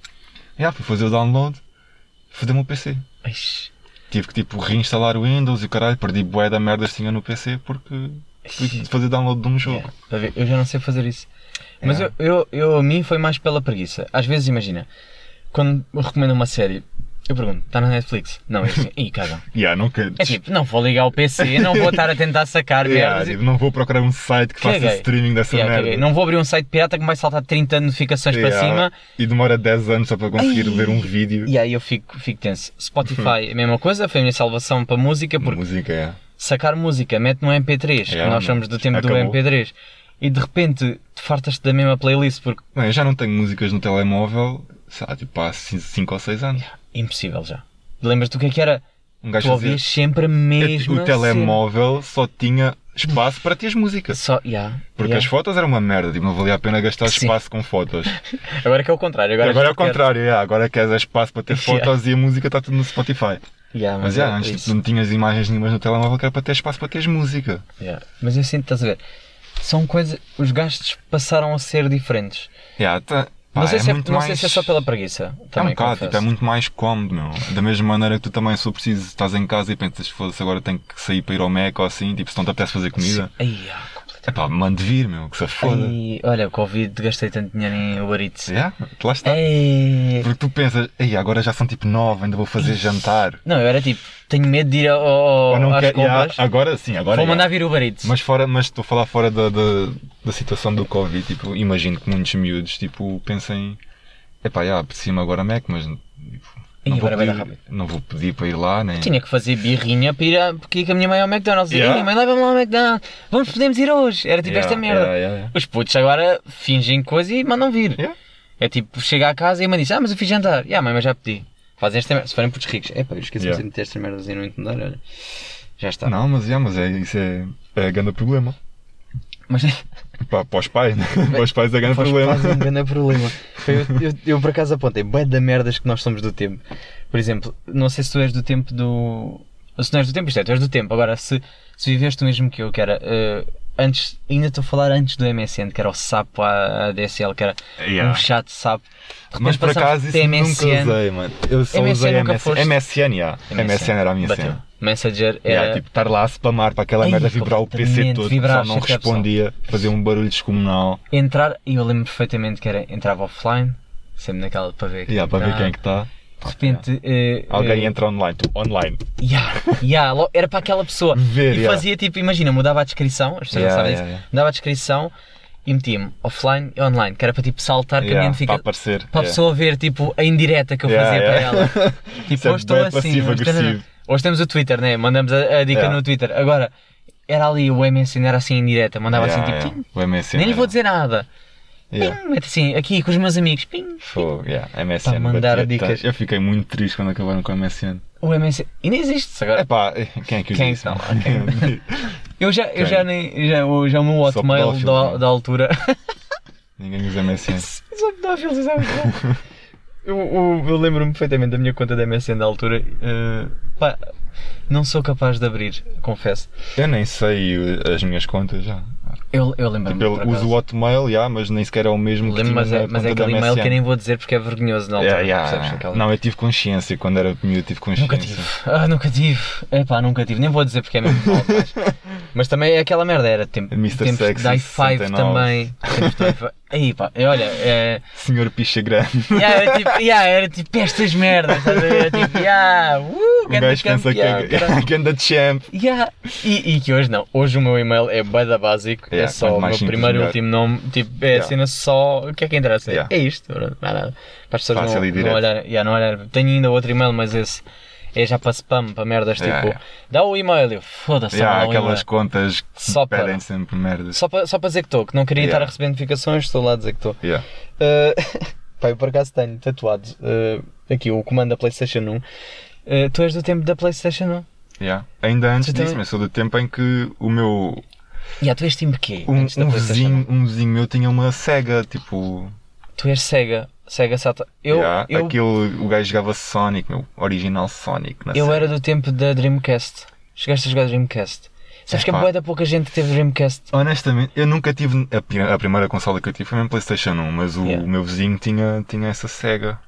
Yeah, fui fazer o download, fodeu-me o PC. Ixi, Tive que tipo reinstalar o Windows e o caralho, perdi bué da merdas que tinha no PC porque fazer download de um jogo. yeah. Ver? Eu já não sei fazer isso. Mas Yeah. eu, eu, eu, a mim foi mais pela preguiça. Às vezes, imagina, quando me recomendam uma série, eu pergunto, está na Netflix? Não, é assim, ih, cagam. Yeah, nunca. É tipo, não vou ligar o PC, não vou estar a tentar sacar Yeah, tipo, não vou procurar um site que faça Caguei. streaming dessa Yeah, merda. caguei. Não vou abrir um site pirata que me vai saltar 30 notificações para Yeah, cima. E demora 10 anos só para conseguir Ai. ver um vídeo. E aí eu fico, fico tenso. Spotify é a mesma coisa, foi a minha salvação para música, porque Música, é. Sacar música, mete no MP3, que nós somos do tempo acabou. do MP3, e de repente te fartas-te da mesma playlist, porque eu já não tenho músicas no telemóvel, lá, tipo há 5 ou 6 anos. impossível já. Lembras-te do que é que era? Um gajo tu ouvias sempre a mesma O telemóvel só tinha espaço para teres música. cena. Só, yeah, Porque yeah. as fotos eram uma merda, tipo, não valia a pena gastar Sim. espaço com fotos. Agora que é o contrário. Agora, Agora, é o contrário, yeah, agora queres espaço para ter fotos e a música está tudo no Spotify. Yeah, Mas é yeah, antes tipo, não tinhas imagens nenhumas no telemóvel que era para ter espaço para teres música. Yeah. Mas eu sinto, estás a ver? São coisas. Os gastos passaram a ser diferentes. Yeah, tá- pá, não sei, é se, é, não mais... sei se é só pela preguiça. É um Também, bocado, tipo, é muito mais cómodo, meu. Da mesma maneira que tu também, se for preciso, estás em casa e pensas, foda-se, agora tenho que sair para ir ao Mac ou assim, tipo, se não te apetece fazer comida, ah, é pá, mande vir, meu, que se foda. Ai, olha, o Covid gastei tanto dinheiro em Uber Eats. Yeah, lá está. Ei. Porque tu pensas, ei, agora já são tipo nove, ainda vou fazer jantar. Não, eu era tipo, tenho medo de ir ao, ao, não às quer, compras. yeah, agora sim, agora Vou yeah. mandar vir Uber Eats. Mas fora, mas estou a falar fora da, da, da situação do Covid, tipo, imagino que muitos miúdos, tipo, pensem, epá, já, apetecia-me agora Mac, mas tipo, Ih, não, vou pedir, não vou pedir para ir lá, nem... Tinha que fazer birrinha para ir, a, porque com a minha mãe ao McDonald's. Yeah. Yeah. Mãe, leva-me lá ao McDonald's. Vamos, podemos ir hoje. Era tipo Yeah, esta merda. yeah. Os putos agora fingem coisa e mandam vir. É tipo, chega à casa e a mãe diz, ah, mas eu fiz jantar. Yeah, mãe, mas já pedi. Fazem esta merda. Se forem putos ricos. É pá, eu esqueci de meter estas merdas aí no encomendar, olha. Já está. Não, mas, yeah, mas é, isso é, é grande problema. Mas Para, para os pais, né? para os pais é grande problema. quase um grande problema. Eu, eu, eu, por acaso apontei bué da merdas que nós somos do tempo. Por exemplo, não sei se tu és do tempo do. Se não és do tempo, isto é, tu és do tempo. Agora, se, se viveste o mesmo que eu, que era. eh, antes, ainda estou a falar antes do MSN, que era o SAP a ADSL, que era Yeah. um chat SAP. De Mas por acaso isso de nunca usei, mano. Eu só MSN usei MSN. MSN, yeah. MSN era a minha Bateu. cena. Messenger era. Yeah, tipo, estar lá a spamar para aquela Ai, merda vibrar o PC todo, vibrar, pessoal não respondia, fazia um barulho descomunal. Entrar, e eu lembro perfeitamente que era entrava offline, sempre naquela para ver. Yeah, para ver tá. quem é que está. De repente. eh, Alguém eh, entra online, tu, online. Ya, lo- era para aquela pessoa. Ver, e fazia tipo, imagina, mudava a descrição, as pessoas não sabem ya, isso, ya. mudava a descrição e metia-me offline e online, que era para tipo saltar que a Yeah, minha notifica- para aparecer. para a yeah. pessoa ver tipo a indireta que eu fazia para ela. Tipo, é hoje estou assim. agressivo. Hoje temos o Twitter, né? Mandamos a, a dica Ya. no Twitter. Agora, era ali o MSN, era assim indireta, mandava Yeah, assim yeah. tipo, tim, O MSN. nem lhe vou dizer nada. Yeah. Pim, assim, aqui com os meus amigos, pim. Fogo, yeah. MSN. Para mandar batia dicas. Eu fiquei muito triste quando acabaram com o MSN. O MSN, e nem existe agora. Epá, quem é que Quem disse? então? Eu já, eu Quem? já nem. Já, o- já o meu hotmail pedófilos, da, não? da altura. Ninguém usa MSN. Só pedófilos, bom. Eu, eu, eu lembro-me perfeitamente da minha conta da MSN da altura. eh, pá, não sou capaz de abrir, confesso. Eu nem sei uh, as minhas contas já. Eu, eu lembro-me. Tipo, eu uso o Hotmail, já, mas nem sequer é o mesmo que tinha mas, é, mas é aquele e-mail que eu nem vou dizer porque é vergonhoso na altura. Yeah, yeah. percebes? Aquela- Não, eu tive consciência quando era miúdo, tive consciência. Nunca tive. Ah, nunca tive. Epá, nunca tive. Nem vou dizer porque é mesmo mal. Mas, mas também é aquela merda. Era tempo, Mr. tempos Sexy, de i5 69. também. Tempos de i5. Aí, pá, olha, é. Senhor Picha Grande. Yeah, era, tipo, yeah, era tipo estas merdas, estás a ver? Era tipo, yeah, uh, O gajo pensa que é. Ganda Champ. Yeah. E, e que hoje não, hoje o meu e-mail é bada básico, é Yeah, só quanto o meu primeiro e último nome, tipo, é a Yeah. cena só, o que é que interessa? Yeah. É isto, não há nada. Para as pessoas Fácil não, não olharem, yeah, não olharem. Tenho ainda outro e-mail, mas esse é já para spam, para merdas, tipo, Yeah, dá o e-mail, eu foda-se, Yeah, aquelas contas que Só para- pedem sempre merdas. Só para, só para dizer que estou, que não queria estar a receber notificações, estou lá a dizer que estou. Yeah. Uh, pá, eu por acaso tenho tatuado uh, aqui o comando da PlayStation 1. Uh, tu és do tempo da PlayStation 1? Yeah. Ainda antes Tu disso, também- mas sou do tempo em que o meu. Yeah, tu és time quê? Um, um vizinho, um vizinho meu tinha uma Sega, tipo. 1? Tu és Sega. Sega Sata. Eu, yeah, eu, Aquele, o gajo jogava Sonic, meu. Original Sonic. Eu Sega. era do tempo da Dreamcast. Chegaste a jogar Dreamcast. Sabes que é Epá. boa da pouca gente que teve Dreamcast. Honestamente, eu nunca tive. A, a primeira consola que eu tive foi mesmo PlayStation 1, mas o Yeah. meu vizinho tinha, tinha essa Sega.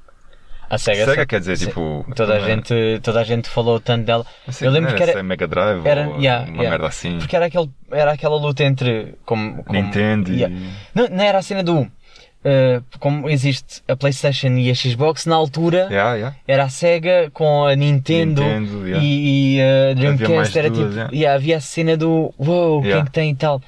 A Sega. Sega quer dizer, Sim. tipo. Toda a, gente, toda a gente falou tanto dela. sei, eu lembro que era- se Mega Drive era- ou yeah, uma yeah. merda assim. Porque era, aquele, era aquela luta entre. Como, como- Nintendo Yeah. e. Não, não era a cena do. Uh, como existe a Playstation e a Xbox, na altura Yeah, yeah. era a Sega com a Nintendo, Nintendo, yeah. e, e a Dreamcast era duas, tipo. yeah. havia a cena do Uou, quem que tem e tal.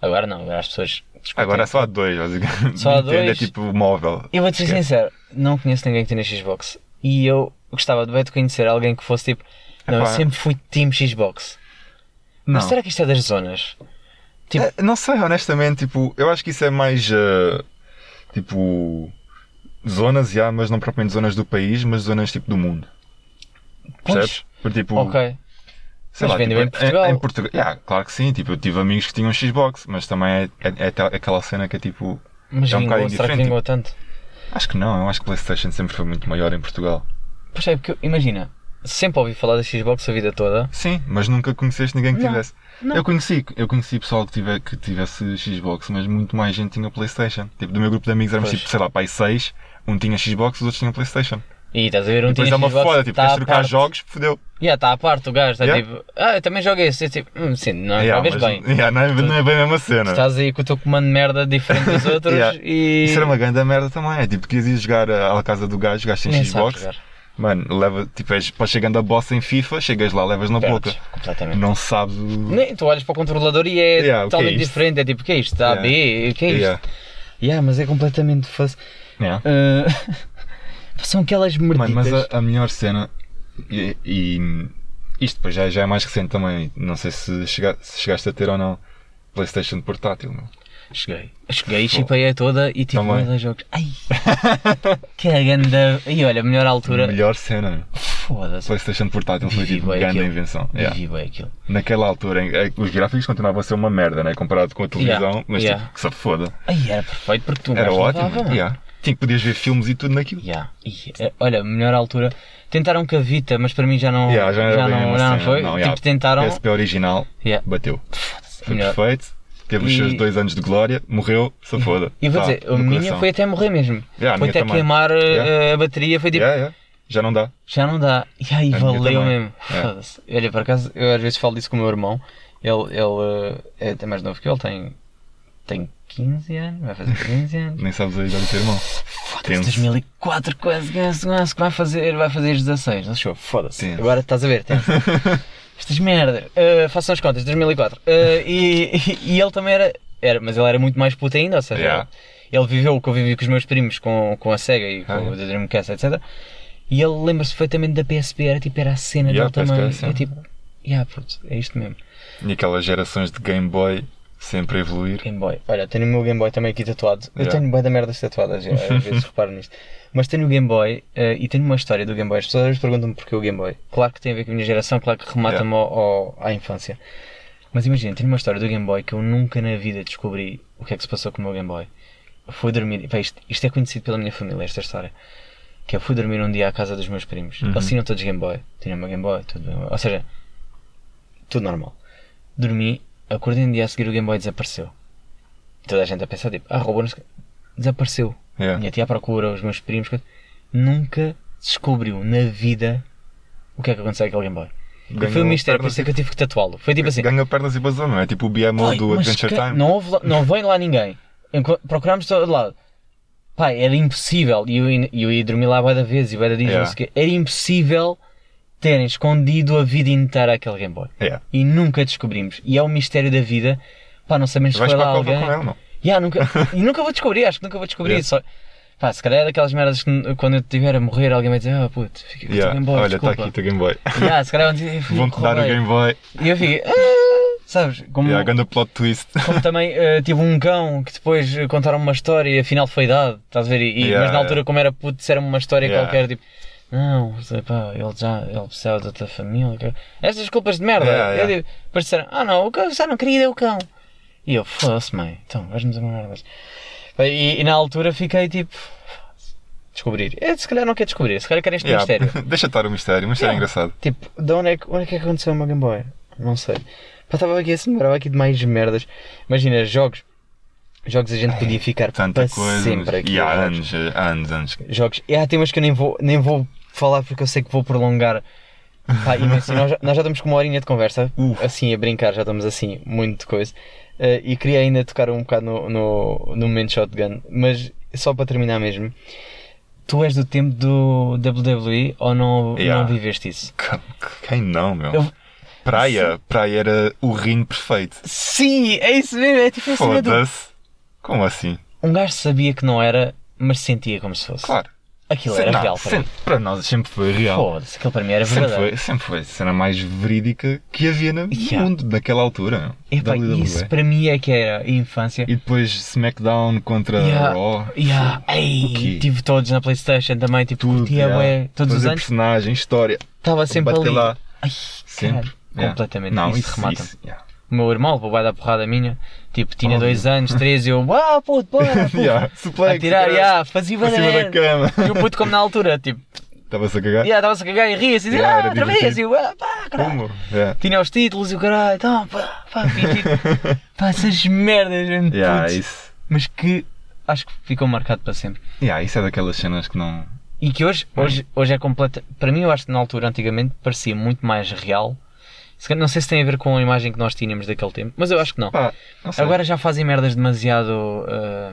Agora não, agora as pessoas. Agora é só há dois, basicamente. Só há Nintendo dois? é tipo móvel. Eu vou-te ser Esquece. sincero, não conheço ninguém que tenha Xbox. E eu gostava de bem de conhecer alguém que fosse tipo. Não, eu Epá. sempre fui Team Xbox. Não. Mas será que isto é das zonas? Tipo- É, não sei, honestamente, tipo, eu acho que isso é mais eh, tipo zonas, já, mas não propriamente zonas do país, mas zonas tipo do mundo. Percebes? Porque, tipo, Ok. sei Mas lá, vendeu tipo, em Portugal. Em, Portugal, yeah, claro que sim, tipo, eu tive amigos que tinham Xbox, mas também é, é, é aquela cena que é tipo. Mas É um vingou, será que vingou tanto? Acho que não, eu acho que PlayStation sempre foi muito maior em Portugal. Pois é, porque imagina, sempre ouvi falar da Xbox a vida toda. Sim, mas nunca conheceste ninguém que Não, tivesse. Não. Eu conheci, eu conheci pessoal que, tive, que tivesse Xbox, mas muito mais gente tinha Playstation. Tipo, do meu grupo de amigos éramos Pois. tipo, sei lá, pai 6, um tinha Xbox, os outros tinham Playstation. E estás a ver um Depois tinha é uma Xbox, foda, tipo, tá queres trocar parte. jogos, fodeu. Já está à parte o gajo, está Yeah. tipo, ah, eu também jogo esse. Eu tipo, hum, sim, não Yeah, jogas bem. yeah, não, é, não é bem a mesma cena. Estás aí com o teu comando de merda diferente dos outros Yeah. e. Isso era uma grande merda também. É tipo, querias ir jogar à à casa do gajo, gajo sabes Xbox. Mano, leva, tipo, és, podes chegando a boss em FIFA, chegas lá, levas na boca. Perdes completamente. Não sabes. Nem, tu olhas para o controlador e é Yeah, é totalmente isto? diferente. É tipo, o que é isto? A, Yeah. B, o que é isto? Yeah. Yeah, mas é completamente fácil. Yeah. Uh, São aquelas merditas. Mano, mas a, a melhor cena, e, e isto depois já, já é mais recente também, não sei se, chega, se chegaste a ter ou não, PlayStation portátil, meu. Cheguei. Cheguei, chipei a toda e tipo, Também. dois jogos. Ai! que ganda. E olha, melhor altura. Melhor cena. Foda-se. PlayStation portátil foi tipo grande aquilo. invenção. Yeah. Aquilo. Naquela altura, em, é, os gráficos continuavam a ser uma merda, né? Comparado com a televisão, Yeah, mas yeah. tipo, que se foda. Ai, era perfeito porque tu Era mais ótimo. levava, mano. yeah. Tinha que podias ver filmes e tudo naquilo. Yeah. É- olha, melhor altura. Tentaram com a Vita, mas para mim já não, Yeah, já não, já não cena. foi. Não, tipo, tentaram. PSP original, bateu. Foi Melhor. perfeito. Teve os E- seus dois anos de glória, morreu, se foda. E vou Tá, dizer, a minha coração. foi até morrer mesmo. Yeah, foi até também. queimar uh, Yeah. a bateria, foi tipo, Yeah. Já não dá. já não dá. E aí A valeu mesmo. Foda-se. Olha, por acaso, eu às vezes falo disso com o meu irmão. Ele, ele uh, é até mais novo que ele tem, tem 15 anos, vai fazer 15 anos. Nem sabes a idade do teu irmão. Foda-se, Tenso. 2004, quase, quase, quase, que vai fazer, vai fazer 16. Não achou? Foda-se. Agora estás a ver, tenso. Estas merdas. Uh, façam as contas, 2004. Uh, e, e, e ele também era, era, mas ele era muito mais puto ainda, ou seja, Yeah. ele viveu o que eu vivi com os meus primos, com, com a Sega e com Ah, o yeah. Dreamcast, etc. E ele lembra-se perfeitamente da PSP, era tipo, era a cena Yeah, dele também. sim. É tipo, yeah, puto, é isto mesmo. E aquelas gerações de Game Boy sempre a evoluir. Game Boy. Olha, tenho o meu Game Boy também aqui tatuado. Eu tenho bué da merdas tatuadas, às vezes reparo nisto. Mas tenho o Game Boy eh, e tenho uma história do Game Boy. As pessoas perguntam-me porquê o Game Boy. Claro que tem a ver com a minha geração, claro que remata-me ao- à infância. Mas imagina, tenho uma história do Game Boy que eu nunca na vida descobri o que é que se passou com o meu Game Boy. Eu fui dormir, pá, isto, isto é conhecido pela minha família, esta história. Que eu fui dormir um dia à casa dos meus primos. Uhum. Eles tinham todos Game Boy. Tinham uma Game Boy, tudo. Ou seja, tudo normal. Dormi, acordei um dia a seguir o Game Boy desapareceu. Toda a gente a pensar, tipo, ah, roubou-nos. Desapareceu. Yeah. Minha tia à procura, os meus primos. Nunca descobriu na vida o que é que aconteceu àquele Game Boy. E foi um mistério, por isso é que eu tive que tatuá-lo. Foi tipo assim. Ganha pernas e basou, não é? Tipo o BMO "Pai, do Adventure Time. Não, houve não vem lá ninguém. Procurámos todo lado. Pai, era impossível. E eu, ia- eu ia dormir lá da vez e bué da dias, Yeah. não sei o quê. Era impossível terem escondido a vida inteira aquele Game Boy. Yeah. E nunca descobrimos. E é o mistério da vida. Pá, não sabemos se foi lá alguém. com ele, não? Yeah, nunca, e nunca vou descobrir, acho que nunca vou descobrir. Yeah. Só, pá, se calhar é daquelas merdas que quando eu estiver a morrer alguém vai dizer, ah puto, fica com o Yeah. Game Boy, Olha, está aqui o teu Game Boy. Yeah, se calhar vão dizer, "Fui eu Vão-te dar o roubei." Game Boy. E eu fico, ah, sabes, como, Yeah, ganda plot twist. como também eh, tive um cão que depois eh, contaram uma história e afinal foi dado, estás a ver? E, Yeah, mas na altura, como era puto, disseram uma história qualquer, tipo, não, pá, ele já ele precisava da tua família. Essas culpas de merda. Yeah, yeah. Eu digo, disseram, ah não, o cão, já não queria dar o cão. E eu, foda-se, mãe, então, vais-me dizer uma merda. E, e na altura fiquei tipo, "Foda-se, descobrir. Eu, se calhar não quer descobrir, se calhar quer este Yeah. mistério. Deixa estar o mistério, mas é Yeah. engraçado. Tipo, de onde é, que, onde é que aconteceu o meu Game Boy? Não sei. Pá, estava aqui assim, lembrava aqui de mais merdas. Imagina, jogos. Jogos a gente podia ficar Tanta para coisa. sempre aqui. E há anos, anos, anos. Jogos. E há temas que eu nem vou, nem vou falar porque eu sei que vou prolongar. Pá, imenso. Nós, já- nós já estamos com uma horinha de conversa, Uf. assim a brincar, já estamos assim, muito coisa. Eh, e queria ainda tocar um bocado no, no, no momento shotgun, mas só para terminar mesmo, tu és do tempo do WWE ou não, Yeah. não viveste isso? Que- Quem não, meu? Eu- Praia. Praia era o ringue perfeito. Sim, é isso mesmo, é tipo cena do... Foda-se. Como assim? Um gajo sabia que não era, mas sentia como se fosse. Claro. Aquilo Se- era não, real para sempre- para nós sempre foi real. Foda-se, aquilo para mim era Sempre verdadeiro. foi, sempre foi a cena mais verídica que havia no Yeah. mundo naquela altura. Epá, isso para mim é que era a infância. E depois SmackDown contra Yeah, Raw. yeah, ei, tive todos na Playstation também, tipo, Tudo. curtia yeah. bué, todos os Fazer anos, personagem, história. estava sempre ali. lá. Ai, Sempre. Yeah. completamente, Não, isso, isso, remata isso, yeah. O meu irmão levou vai dar porrada minha, tipo, tinha Óbvio. dois anos, três, e eu, ah, puto, bora, puto. Yeah, suplex, a tirar, yeah, fazia banana. E o puto como na altura, tipo, Estava-se a cagar. yeah, estava-se a cagar e ria-se, e dizia, Yeah, ah, outra vez, e divertido. eu, ah, pá, caralho. Yeah. Tinha os títulos e o caralho, então, pá, pá, fingi. pá, essas merdas, mesmo, Yeah, putos. isso. mas que acho que ficou marcado para sempre. Yeah, isso é daquelas cenas que não. E que hoje, hoje, hoje é completa. Para mim, eu acho que na altura, antigamente, parecia muito mais real. Não sei se tem a ver com a imagem que nós tínhamos daquele tempo, mas eu acho que não. Pá, não. Agora já fazem merdas demasiado. ah,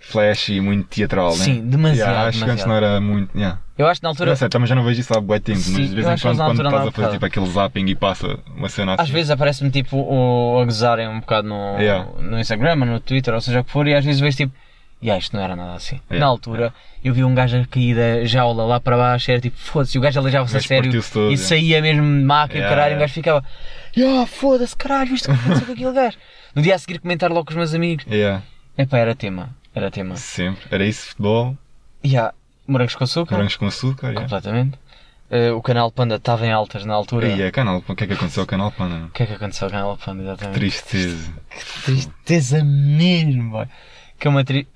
Flash e muito teatral, né? Sim, demasiado, Yeah, acho que antes demasiado. não era muito. Yeah. eu acho que na altura. Não sei, também já não vejo isso há bué tempo, Sim, mas de vez em quando, quando estás a fazer tipo aquele zapping e passa uma cena assim. Às vezes aparece-me tipo o, a gozarem um bocado no, Yeah. no Instagram ou no Twitter, ou seja o que for, e às vezes vejo tipo. E isto não era nada assim. Yeah. Na altura, eu vi um gajo a cair da jaula lá para baixo, era tipo, foda-se, o gajo aleijava-se a sério todo, e yeah. saía mesmo de o Yeah, caralho, e o yeah. gajo ficava, yeah, foda-se, caralho, viste o que aconteceu com aquele gajo? No dia a seguir comentar logo com os meus amigos. Yeah, Epá, era tema, era tema. sempre. Era isso, futebol, Yeah, morangos com açúcar, morangos com açúcar. Yeah. completamente. Eh, o canal Panda estava em altas na altura. E é canal, o que é que aconteceu ao canal Panda? O que é que aconteceu ao canal Panda, exatamente? Tristeza. Tristeza mesmo, boy. Que é uma tri...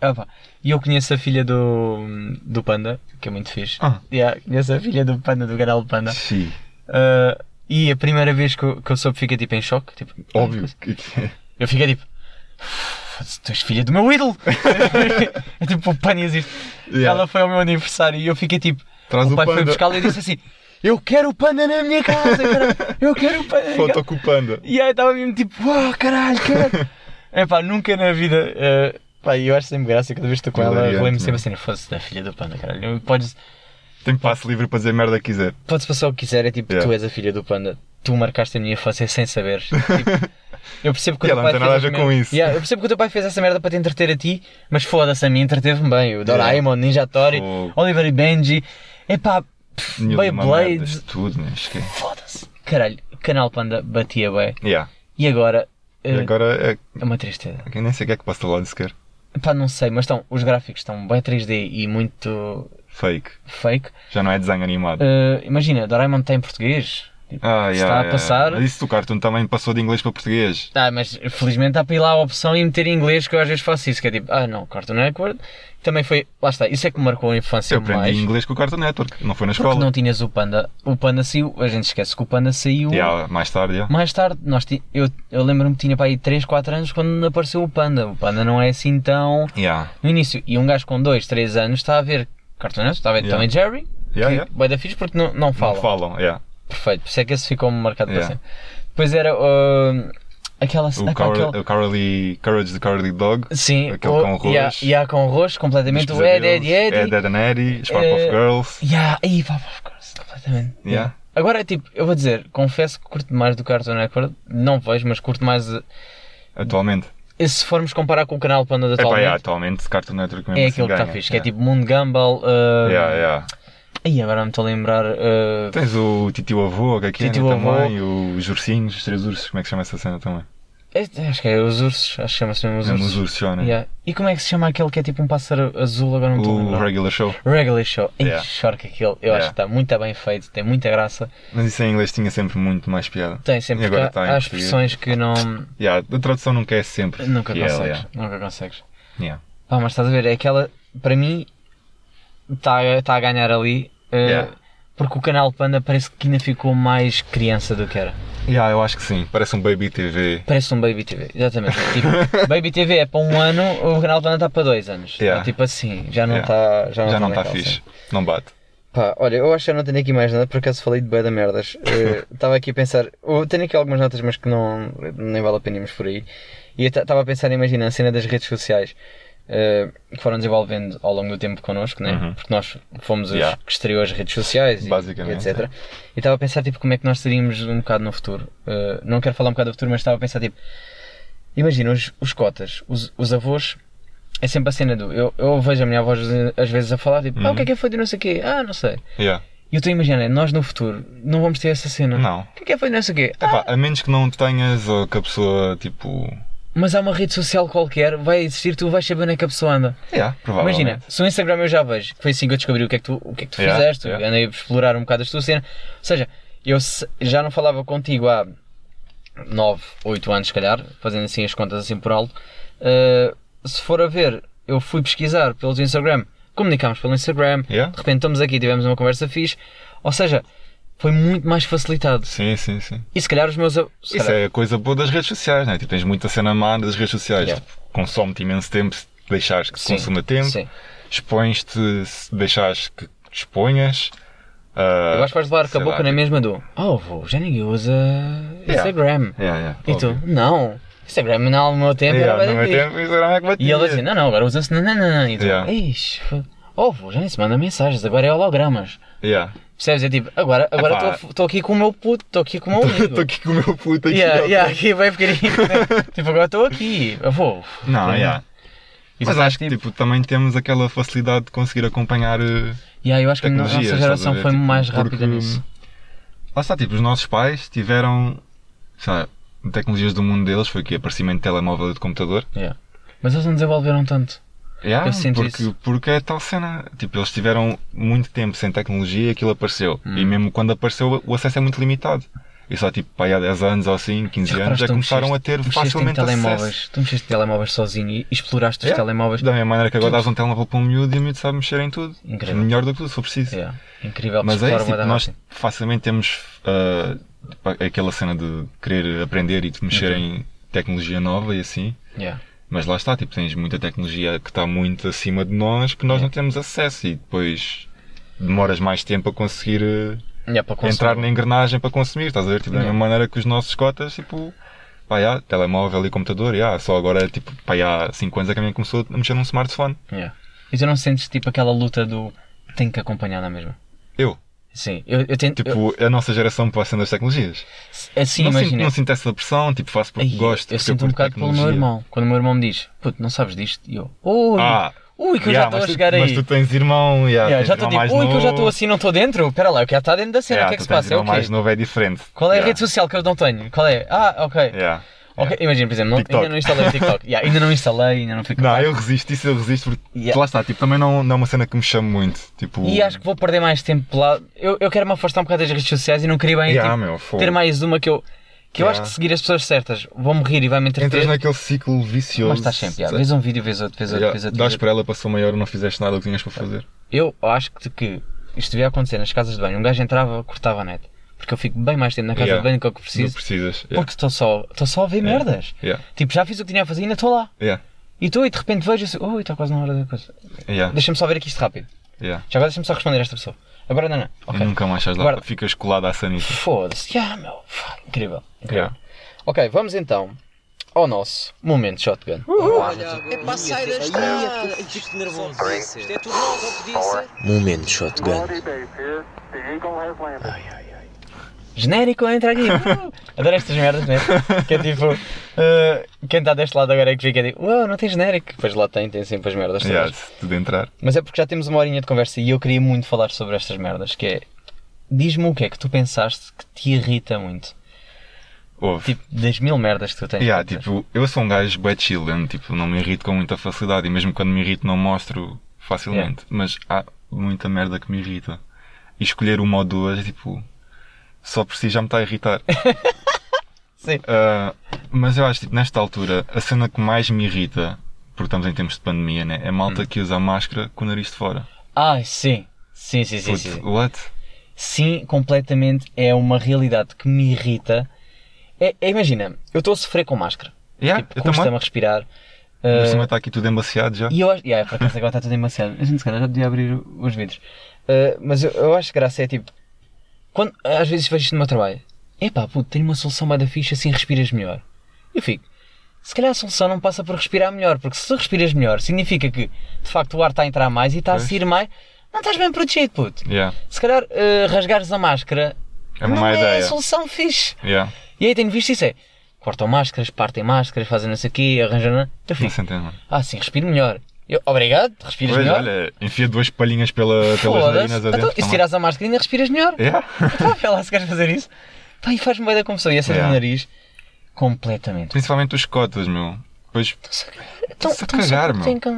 E eu conheço a filha do, do Panda, que é muito fixe. Ah. Yeah, conheço a filha do Panda, do canal Panda. Sim. Uh, e a primeira vez que eu, que eu soube fica tipo em choque. Tipo, Óbvio. que- Eu fiquei tipo. "Foda-se, Tu és filha do meu ídolo! é tipo, o Panda existe. Yeah. Ela foi ao meu aniversário e eu fiquei tipo. Traz o o pai foi panda. buscá-la e disse assim: Eu quero o Panda na minha casa, cara! Eu quero o Panda! na minha casa." Foto com o panda. E aí estava mesmo tipo, uau, caralho, quero. é pá, nunca na vida. eh, pá, eu acho sempre graça cada vez que estou com ela, relembro sempre não assim, fosse da filha do panda, caralho. Podes, Tem passe livre para dizer merda que quiser. podes passar o que quiser, é tipo, Yeah. tu és a filha do panda, tu marcaste a minha infância sem saberes. Tipo, eu percebo que o teu ela pai não tem nada a ver com merda- isso. Yeah, eu percebo que o teu pai fez essa merda para te entreter a ti, mas foda-se, a mim entreteve-me bem. O Doraemon, Ninja Tori, Fogo. Oliver e Benji, epá, e merdas, Tudo, né? Acho que foda-se. Caralho, canal Panda batia bem. Yeah. E agora, eh, E agora é. é uma tristeza. Eu nem sei o que é que passa lá sequer. Pá, não sei, mas estão, os gráficos estão bem 3D e muito Fake. fake. Já não é desenho animado. Uh, imagina, Doraemon está em português. Tipo, Ah, se yeah, está a yeah. passar. Mas isso do cartoon também passou de inglês para português. Ah, mas felizmente há para ir lá a opção e meter em inglês, que eu às vezes faço isso, que é tipo, ah não, Cartoon Network. Também foi, lá está, isso é que me marcou a infância Eu aprendi mais. inglês com o Cartoon Network, não foi na Porque escola. não tinhas o Panda. O Panda saiu, a gente esquece que o Panda saiu Yeah, mais tarde, yeah. mais tarde. Nós ti- eu eu lembro-me que tinha para aí 3, 4 anos quando apareceu o Panda. O Panda não é assim tão. Yeah. No início, e um gajo com 2, 3 anos está a ver Cartoon Network, está a ver Yeah. E Jerry. Yeah, que yeah. Vai da fixe porque não, não falam. Não falam, yeah. Perfeito, por isso é que esse ficou marcado Yeah. para sempre. Depois era uh, aquela. O, o Cowardly, Courage the Cowardly Dog. Sim, aquele o, com arroz. yeah, yeah, com arroz, completamente. O Ed, Ed, Ed. Ed, Ed and Eddie, Powerpuff Eh, Girls. Yeah, aí, of course, completamente. Yeah. Agora, tipo, eu vou dizer, confesso que curto mais do Cartoon Network. Não vejo, mas curto mais. uh, Atualmente. e se formos comparar com o canal Panda de É pá, atualmente, yeah, atualmente Cartoon Network mesmo é assim aquilo que está ganha. fixe, que é Yeah. tipo Mundo Gumball. Uh, Yeah, yeah. Aí agora me estou a lembrar. uh, Tens o Titio Avô, é Titio Avô. também, os ursinhos, os três ursos, como é que chama essa cena também? é- acho que é os ursos, acho que chama-se mesmo os Mesmo ursos. os ursos né? Yeah. E como é que se chama aquele que é tipo um pássaro azul? Agora não estou a O. Regular Show. Regular Show. Yeah. choro que aquele. Eu Yeah. acho que está muito bem feito, tem muita graça. Mas isso em inglês tinha sempre muito mais piada. Tem sempre E agora há, está há expressões que não. Yeah, a tradução nunca é sempre. Nunca consegues. Nunca consegues. Yeah. Pá, mas estás a ver, é aquela. Para mim, está tá a ganhar ali. uh, Yeah. Porque o canal Panda parece que ainda ficou mais criança do que era. Yeah, eu acho que sim. Parece um Baby TV. Parece um Baby TV, exatamente. tipo, Baby TV é para um ano, o canal Panda está para dois anos. Yeah. É tipo assim, já não Yeah. está. Já não Já não está naquela fixe. cena. Não bate. Pá, olha, eu acho que eu não tenho aqui mais nada, por acaso falei de bué da merdas. Eh, Estava aqui a pensar, eu tenho aqui algumas notas, mas que não nem vale a pena irmos por aí. E estava a pensar, imagina, a cena das redes sociais. Eh, que foram desenvolvendo ao longo do tempo connosco, né? Uhum. porque nós fomos os Yeah. que estreou as redes sociais e, e etc. E estava a pensar tipo, como é que nós teríamos um bocado no futuro. Eh, não quero falar um bocado do futuro, mas estava a pensar tipo, imagina os, os cotas, os, os avós, é sempre a cena do. Eu, eu vejo a minha avó às vezes a falar tipo, ah, Uhum. o que é que é feito de não sei o quê? Ah, não sei. Yeah. E eu estou a imaginar, nós no futuro não vamos ter essa cena. Não. O que é que é feito não sei o quê? Ah, Epá, a menos que não tenhas ou que a pessoa, tipo. Mas há uma rede social qualquer, vai existir, tu vais saber onde é que a pessoa anda. Yeah. Imagina, se o Instagram eu já vejo, que foi assim que eu descobri o que é que tu, o que é que tu Yeah, fizeste, yeah. andei a explorar um bocado a tua cena. Ou seja, eu já não falava contigo há 9, 8 anos, se calhar, fazendo assim as contas assim por alto. Uh, se for a ver, eu fui pesquisar pelos Instagram, comunicámos pelo Instagram, Yeah. de repente estamos aqui, tivemos uma conversa fixe. Ou seja, foi muito mais facilitado. Sim, sim, sim. E se calhar os meus. Se Isso calhar, é a coisa boa das redes sociais, né? Tipo, tens muita cena má das redes sociais. Yeah. Tipo, Consome-te imenso tempo se deixares que Sim, consuma tempo. sim. Expões-te se deixares que exponhas. Ah, Eu acho que vais levar com a boca lá, na tipo, mesma do Oh, vô, já ninguém usa Instagram. Yeah, yeah, E tu? óbvio. Não. Instagram no meu tempo Yeah, era no meu tempo, Instagram é que batia. E ele assim, não, não, agora usa-se nananana. E tu, Yeah. ixi, oh, já nem se manda mensagens, agora é hologramas. Yeah. Percebes? É tipo, agora agora estou aqui com o meu puto, estou aqui com o meu amigo. Estou aqui com o meu puto aqui. Yeah, yeah, aqui bem pequenino. tipo, agora estou aqui. Eu vou. Não, yeah. E Mas acho que tipo, também temos aquela facilidade de conseguir acompanhar eh, Yeah, eu acho que a nossa geração foi Tipo, mais rápida porque, nisso. Lá está, tipo, os nossos pais tiveram, lá, tecnologias do mundo deles, foi o que aparecimento de telemóvel e de computador. Yeah. Mas eles não desenvolveram tanto. Yeah, Eu sinto porque, isso. porque é tal cena. Tipo, eles tiveram muito tempo sem tecnologia e aquilo apareceu. Hum. E mesmo quando apareceu, o acesso é muito limitado. E só tipo, pá, há 10 anos ou assim, 15 Já anos, já tu começaram mexeste- a ter facilmente telemóveis. acesso. Tu mexeste em telemóveis sozinho e exploraste os Yeah. telemóveis. Da mesma maneira que agora dás um telemóvel para um miúdo e o miúdo sabe mexer em tudo. Incrível. Melhor do que tudo, se for preciso. Yeah. Incrível, Mas é isso, tipo, nós rápido. facilmente temos tipo, aquela cena de querer aprender e de mexer Uhum. em tecnologia nova e assim. Yeah. Mas lá está, tipo, tens muita tecnologia que está muito acima de nós que nós não temos acesso e depois demoras mais tempo a conseguir consumir. entrar na engrenagem para consumir, estás a ver? Tipo, da mesma maneira que os nossos cotas, tipo, pá, já, telemóvel e computador, já, só agora, tipo, pá, já, há 5 anos é que a minha começou a mexer num smartphone. Yeah. E tu não sentes tipo aquela luta do tenho que acompanhar na mesma? Eu, Sim, eu, eu tento. eu- tipo, a nossa geração passando das tecnologias. assim, não, sinto, imagina. não sinto essa pressão, tipo, faço porque Ai, gosto. eu porque sinto um bocado pelo meu irmão. Quando o meu irmão me diz, puto, não sabes disto? E eu, ui, Ah, ui, que eu yeah, já estou a mas tu- chegar aí. Mas tu tens irmão, yeah, Yeah, tens já estou tipo, ui, que eu já estou assim, não estou dentro. Espera lá, eu quero estar dentro da cena, Yeah, o que é que se passa? É o irmão mais novo é diferente. Qual é a rede social que eu não tenho? Qual é? Ah, ok. Yeah. Ok, imagina, por exemplo, não- ainda não instalei o TikTok. Yeah, ainda não instalei, ainda não fui Não, eu resisto, isso eu resisto porque Yeah. lá está, tipo, também não, não é uma cena que me chama muito. Tipo, E acho que vou perder mais tempo lá. Eu, eu quero me afastar um bocado das redes sociais e não queria bem Yeah, tipo, meu, ter mais uma que eu. Que eu Yeah. acho que seguir as pessoas certas vão morrer e vai me entras entreter. naquele ciclo vicioso. Mas estás sempre, yeah, vês um vídeo, vês outro, vês outro, Yeah, vês outro. Dás para ela, passou maior, não fizeste nada o que tinhas para fazer. Eu acho que, que isto devia acontecer nas casas de banho. Um gajo entrava, cortava a net. Porque eu fico bem mais tempo na casa Yeah. de banho do que eu Não preciso. precisas. Yeah. Porque estou só, estou só a ver merdas. Yeah. Tipo, já fiz o que tinha a fazer e ainda estou lá. Yeah. E estou e de repente vejo assim, ui, está quase na hora da coisa. Yeah. Deixa-me só ver aqui isto rápido. Yeah. Já agora deixa-me só responder a esta pessoa. Agora não, não. Ok. E nunca mais estás lá, ficas colado à sanita. Foda-se. Yeah, meu. Incrível. Incrível. Yeah. Ok, vamos então ao nosso momento shotgun. É para sair da estrada. Isto nervoso. Isto é tudo novo, o que disse. Momento Genérico, entra aqui. Uh! Adoro estas merdas, né? Que é tipo. uh, quem está deste lado agora é que fica tipo, uau, não tem genérico. Depois lá tem, tem sempre as merdas. todas. Yeah, se tudo entrar. Mas é porque já temos uma horinha de conversa e eu queria muito falar sobre estas merdas. Que é. Diz-me o que é que tu pensaste que te irrita muito. Houve. Tipo, das mil merdas que tu tens. Yeah, tipo, eu sou um gajo bué chill, eu, tipo, não me irrito com muita facilidade e mesmo quando me irrito não mostro facilmente. Mas há muita merda que me irrita. E escolher uma ou duas é tipo. Só por si já me está a irritar. Sim. Ah, mas eu acho tipo, nesta altura, a cena que mais me irrita, porque estamos em tempos de pandemia, né? É a Hum. malta que usa máscara com o nariz de fora. Ai, sim. Sim, sim, sim. Puto, sim. what? Sim, completamente. É uma realidade que me irrita. É, é, imagina, eu estou a sofrer com máscara. Yeah, tipo, custa-me também. a respirar. Por Uh, cima está aqui tudo embaciado já. E eu acho. Yeah, por acaso agora está tudo embaciado. A gente se calhar já podia abrir os vidros. Uh, mas eu, eu acho que graça é tipo. Quando, às vezes vejo isto no meu trabalho. Epá, puto, tenho uma solução mais da ficha assim respiras melhor. Eu fico. se calhar a solução não passa por respirar melhor, porque se tu respiras melhor, significa que de facto o ar está a entrar mais e está a sair mais, não estás bem protegido, puto. Yeah. Se calhar eh, rasgares a máscara É uma não é a ideia. solução fixe. Yeah. E aí tenho visto isso é, cortam máscaras, partem máscaras, fazem não sei o quê, arranjam... Eu Não fico, se entende, mano. ah sim, respiro melhor. Eu, obrigado, respiras Pois, melhor. olha, enfia duas palhinhas pela, pelas narinas Então, adentro. e se tirares a máscara ainda respiras melhor. Yeah. Pá, vê lá se queres fazer isso. Pá, e faz-me bem da confusão. E essa Yeah. do nariz, completamente. Principalmente os cotas, meu. Depois, Então, a cagar, meu. Que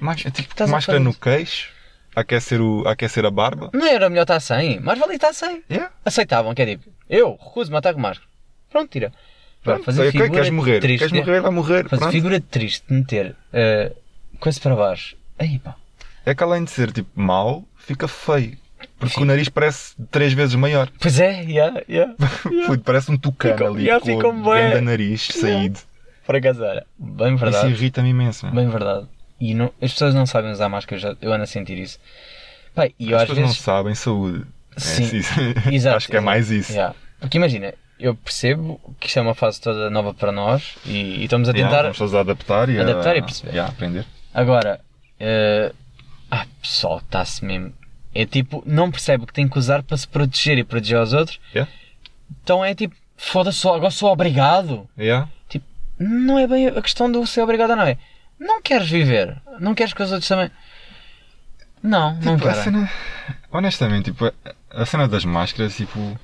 mais, é tipo, a máscara no queixo, aquecer, o, a aquecer a barba. Não era melhor estar sem? Mas valia estar sem. Yeah. Aceitavam, que é tipo, eu recuso-me a estar com máscara. Pronto, tira. Pronto, fazer figura queres morrer? triste. Queres morrer, vai morrer. Fazer figura triste de meter uh, coisa para baixo. Aí pá. É que além de ser tipo mau, fica feio. Porque o nariz parece três vezes maior. Pois é, yeah, yeah. Puto, parece um tucano Fica- ali yeah, com o grande nariz saído. Por acaso era. Bem Isso verdade. irrita-me imenso. meu. Bem verdade. E não- as pessoas não sabem usar máscara, eu, já, eu ando a sentir isso. Pá, e As pessoas vezes. não sabem saúde. É, Sim. sim, Exato, Acho que é mais isso. Yeah. Porque imagina, eu percebo que isto é uma fase toda nova para nós e, e estamos a Yeah, tentar. vamos todos a adaptar e a, Adaptar e perceber. Yeah, aprender. Agora, eh, ah, pessoal, está-se mesmo. É tipo, não percebe que tem que usar para se proteger e proteger aos outros. Yeah. Então é tipo, foda-se, agora sou obrigado. Yeah. Não é bem a questão do ser obrigado ou não é. Não queres viver. Não queres que os outros também. Não, não Tipo, a quero. cena, honestamente, tipo, a- a cena das máscaras, tipo,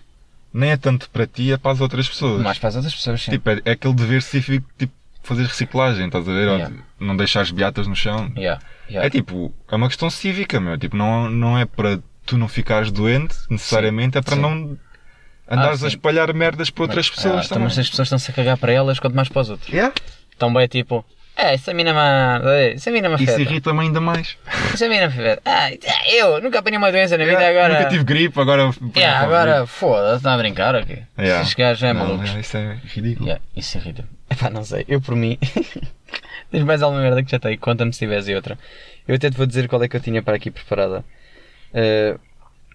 nem é tanto para ti, é para as outras pessoas. Mais para as outras pessoas, sim. Tipo, é, é aquele dever cívico, tipo, fazer reciclagem, estás a ver? Yeah. Não deixar as beatas no chão. Yeah, yeah. É tipo, é uma questão cívica, meu. Tipo, não, não é para tu não ficares doente, necessariamente, é para sim. não andares Ah, a sim. espalhar merdas para outras Ah, pessoas então, também. mas as pessoas estão-se a cagar para elas quanto mais para os outros. Yeah. Então bem tipo, é, essa mina me. é, Essa mina me Isso irrita-me ainda mais. Essa mina me afeta. Ah, eu nunca apanhei uma doença na vida Yeah, agora. Nunca tive gripe, agora. Yeah, agora foda-se, está a brincar aqui. Yeah. Esses gajos é Não, malucos. Isso é ridículo. Yeah, isso irrita-me. Epá, não sei, eu por mim. Tens mais alguma merda que já tenho? Conta-me se tivesse outra. Eu até te vou dizer qual é que eu tinha para aqui preparada. Eh,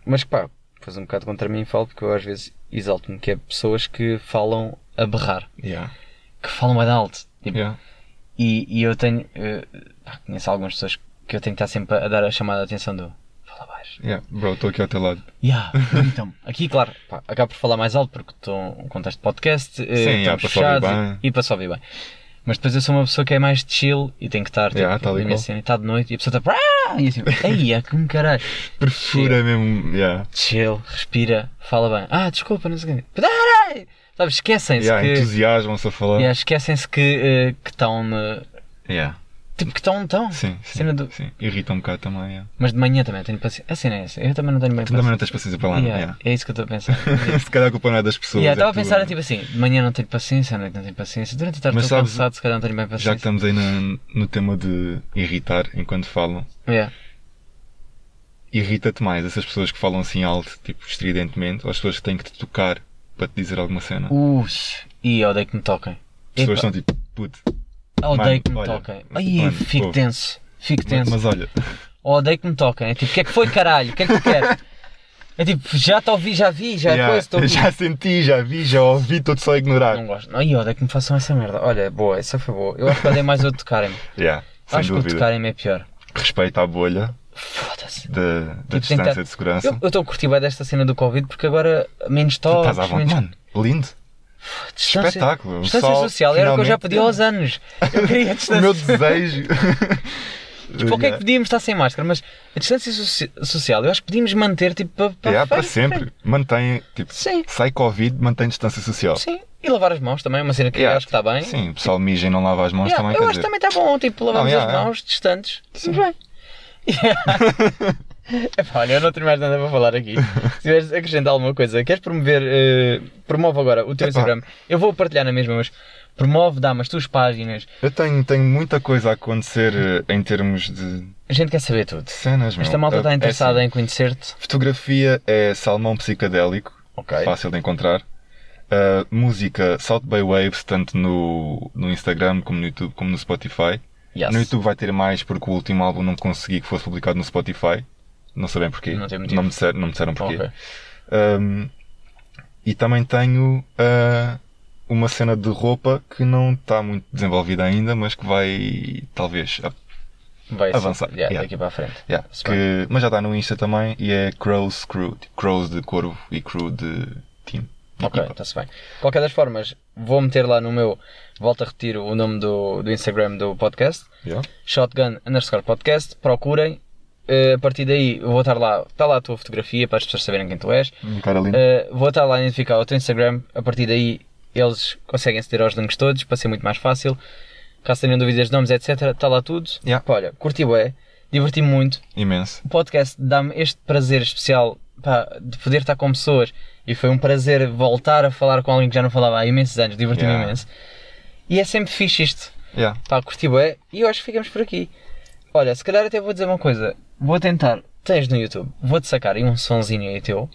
mas pá, depois um bocado contra mim falo porque eu às vezes exalto-me que é pessoas que falam a berrar. Yeah. Que falam a alto. Tipo, Yeah. E, e eu tenho. eh, pá, conheço algumas pessoas que eu tenho que estar sempre a dar a chamada de atenção do. Fala baixo. Yeah. Bro, estou aqui ao teu lado. Yeah, então, aqui, claro, pá, acabo por falar mais alto porque estou um contexto de podcast, eh, Sim, yeah, ouvir fechados bem. e, e para só ouvir bem. Mas depois eu sou uma pessoa que é mais chill e tem que estar tipo, Yeah, e na minha cena está de noite e a pessoa está. E assim, ei, é que me caralho. Perfura mesmo. Yeah. Chill, respira, fala bem. Ah, desculpa, não sei o quê. Sabes, esquecem-se Yeah, que. Entusiasmam-se a falar. Yeah, esquecem-se que eh, que estão. ne- Yeah. tipo, que estão, estão. Sim, sim, Cena do- sim. Irrita um bocado também. Yeah. Mas de manhã também tenho paciência. A cena é essa. Eu também não tenho bem Tu também não paciência. tens paciência para lá, Yeah, yeah. É isso que eu estou a pensar. Se calhar a culpa não é das pessoas. Yeah, é estava a tua. pensar, tipo assim, de manhã não tenho paciência, à noite não tenho paciência, durante a tarde estou sabes, cansado, se calhar não tenho bem Já que paciência. estamos aí na- no tema de irritar enquanto falam, Yeah. irrita-te mais essas pessoas que falam assim alto, tipo estridentemente, ou as pessoas que têm que te tocar para te dizer alguma cena? Ui, e odeio que me toquem. As pessoas Epa, estão tipo, puto. odeio mano, que me olha, toquem. Mano, fico ouve. tenso, fico Mas, tenso. mas olha, Odeio que me toquem. É tipo, o que é que foi caralho? O que é que tu queres? É tipo, já te ouvi, já vi, já yeah, coisa, estou já senti, já vi, já ouvi, estou-te só a ignorar. Não gosto. Ai, odeio que me façam essa merda. Olha, boa, essa foi boa. Eu acho que odeio mais o tocarem-me. Yeah, Acho que o dúvida. tocarem-me é pior. Respeita a bolha Foda-se. da, da Tipo, distância tentar- de segurança. Eu eu estou a curtir bem desta cena do Covid porque agora menos toques, estás à vontade. menos... Mano, lindo. Distância, Espetáculo. O Distância pessoal social era o que eu já finalmente- pedi aos anos. Eu queria a O distância meu desejo. Tipo, ok que podíamos estar sem máscara, mas a distância soci- social eu acho que podíamos manter tipo para, para, Yeah, para sempre. Mantém, tipo, Sim. sai Covid, mantém distância social. Sim. E lavar as mãos também, é uma cena que eu Yeah, acho que está bem. Sim, o pessoal mija e não lava as mãos Yeah, também, eu acho que também está bom, tipo, lavamos Não, as yeah, mãos distantes. Tudo bem. Epá, olha, eu não tenho mais nada para falar aqui. Se tiveres acrescentar alguma coisa, queres promover, eh, promove agora o teu Epá. Instagram. Eu vou partilhar na mesma, mas promove, dá-me as tuas páginas. Eu tenho, tenho muita coisa a acontecer eh, em termos de A gente quer saber tudo. cenas, meu. Esta malta está É interessada assim, em conhecer-te. Fotografia é salmão psicadélico, Ok. fácil de encontrar. Uh, música South Bay Waves, tanto no, no Instagram como no YouTube, como no Spotify. Yes. No YouTube vai ter mais porque o último álbum não consegui que fosse publicado no Spotify. Não sei bem porquê. Não. Não me, disser- não me disseram porquê. Ok. Um, e também tenho uh, uma cena de roupa que não está muito desenvolvida ainda, mas que vai talvez Vai ser- Avançar, yeah, yeah. daqui para a frente. yeah, que- mas já está no Insta também e é Crows Crew, tipo, Crows de corvo e Crew de team. Ok, está-se bem. Qualquer das formas, vou meter lá no meu. Volto a repetir o nome do, do Instagram do podcast. Yeah? Shotgun underscore podcast. Procurem. Eh, a partir daí, vou estar lá. Está lá a tua fotografia para as pessoas saberem quem tu és. Um cara lindo. Uh, vou estar lá a identificar o teu Instagram. A partir daí, eles conseguem aceder aos links todos para ser muito mais fácil. Caso tenham dúvidas de nomes, etc. Está lá tudo. Yeah. Pá, Olha, curti bué, diverti-me muito. Imenso. O podcast dá-me este prazer especial pá, de poder estar com pessoas. E foi um prazer voltar a falar com alguém que já não falava há imensos anos. Diverti-me Yeah. imenso. E é sempre fixe isto. Yeah. Pá, curti. E eu acho que ficamos por aqui. Olha, se calhar até vou dizer uma coisa. Vou tentar. Tens no YouTube. Vou-te sacar aí um sonzinho aí teu.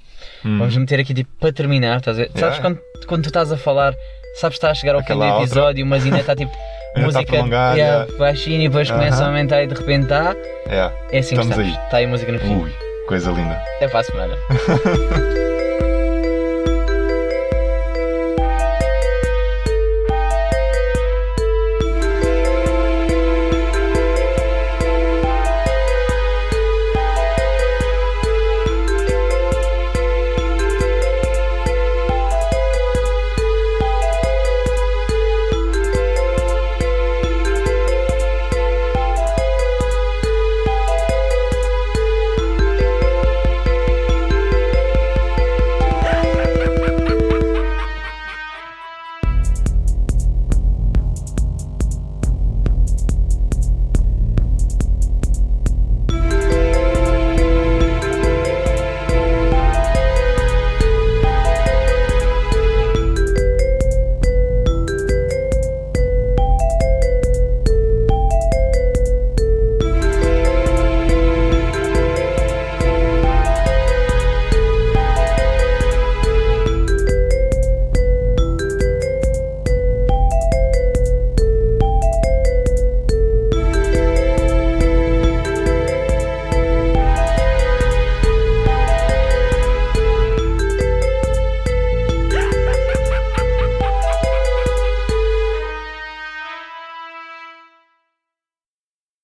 Hum. Vamos meter aqui tipo para terminar, estás a ver? Sabes Yeah. quando, quando tu estás a falar, sabes que está a chegar ao Aquela fim do outra. episódio, mas ainda está tipo Ainda a música prolongar, yeah, yeah. baixinho e depois começa a aumentar e de repente está. Yeah. É assim que Estamos estamos. aí. Está aí a música no fim. Ui, coisa linda. Até para a semana.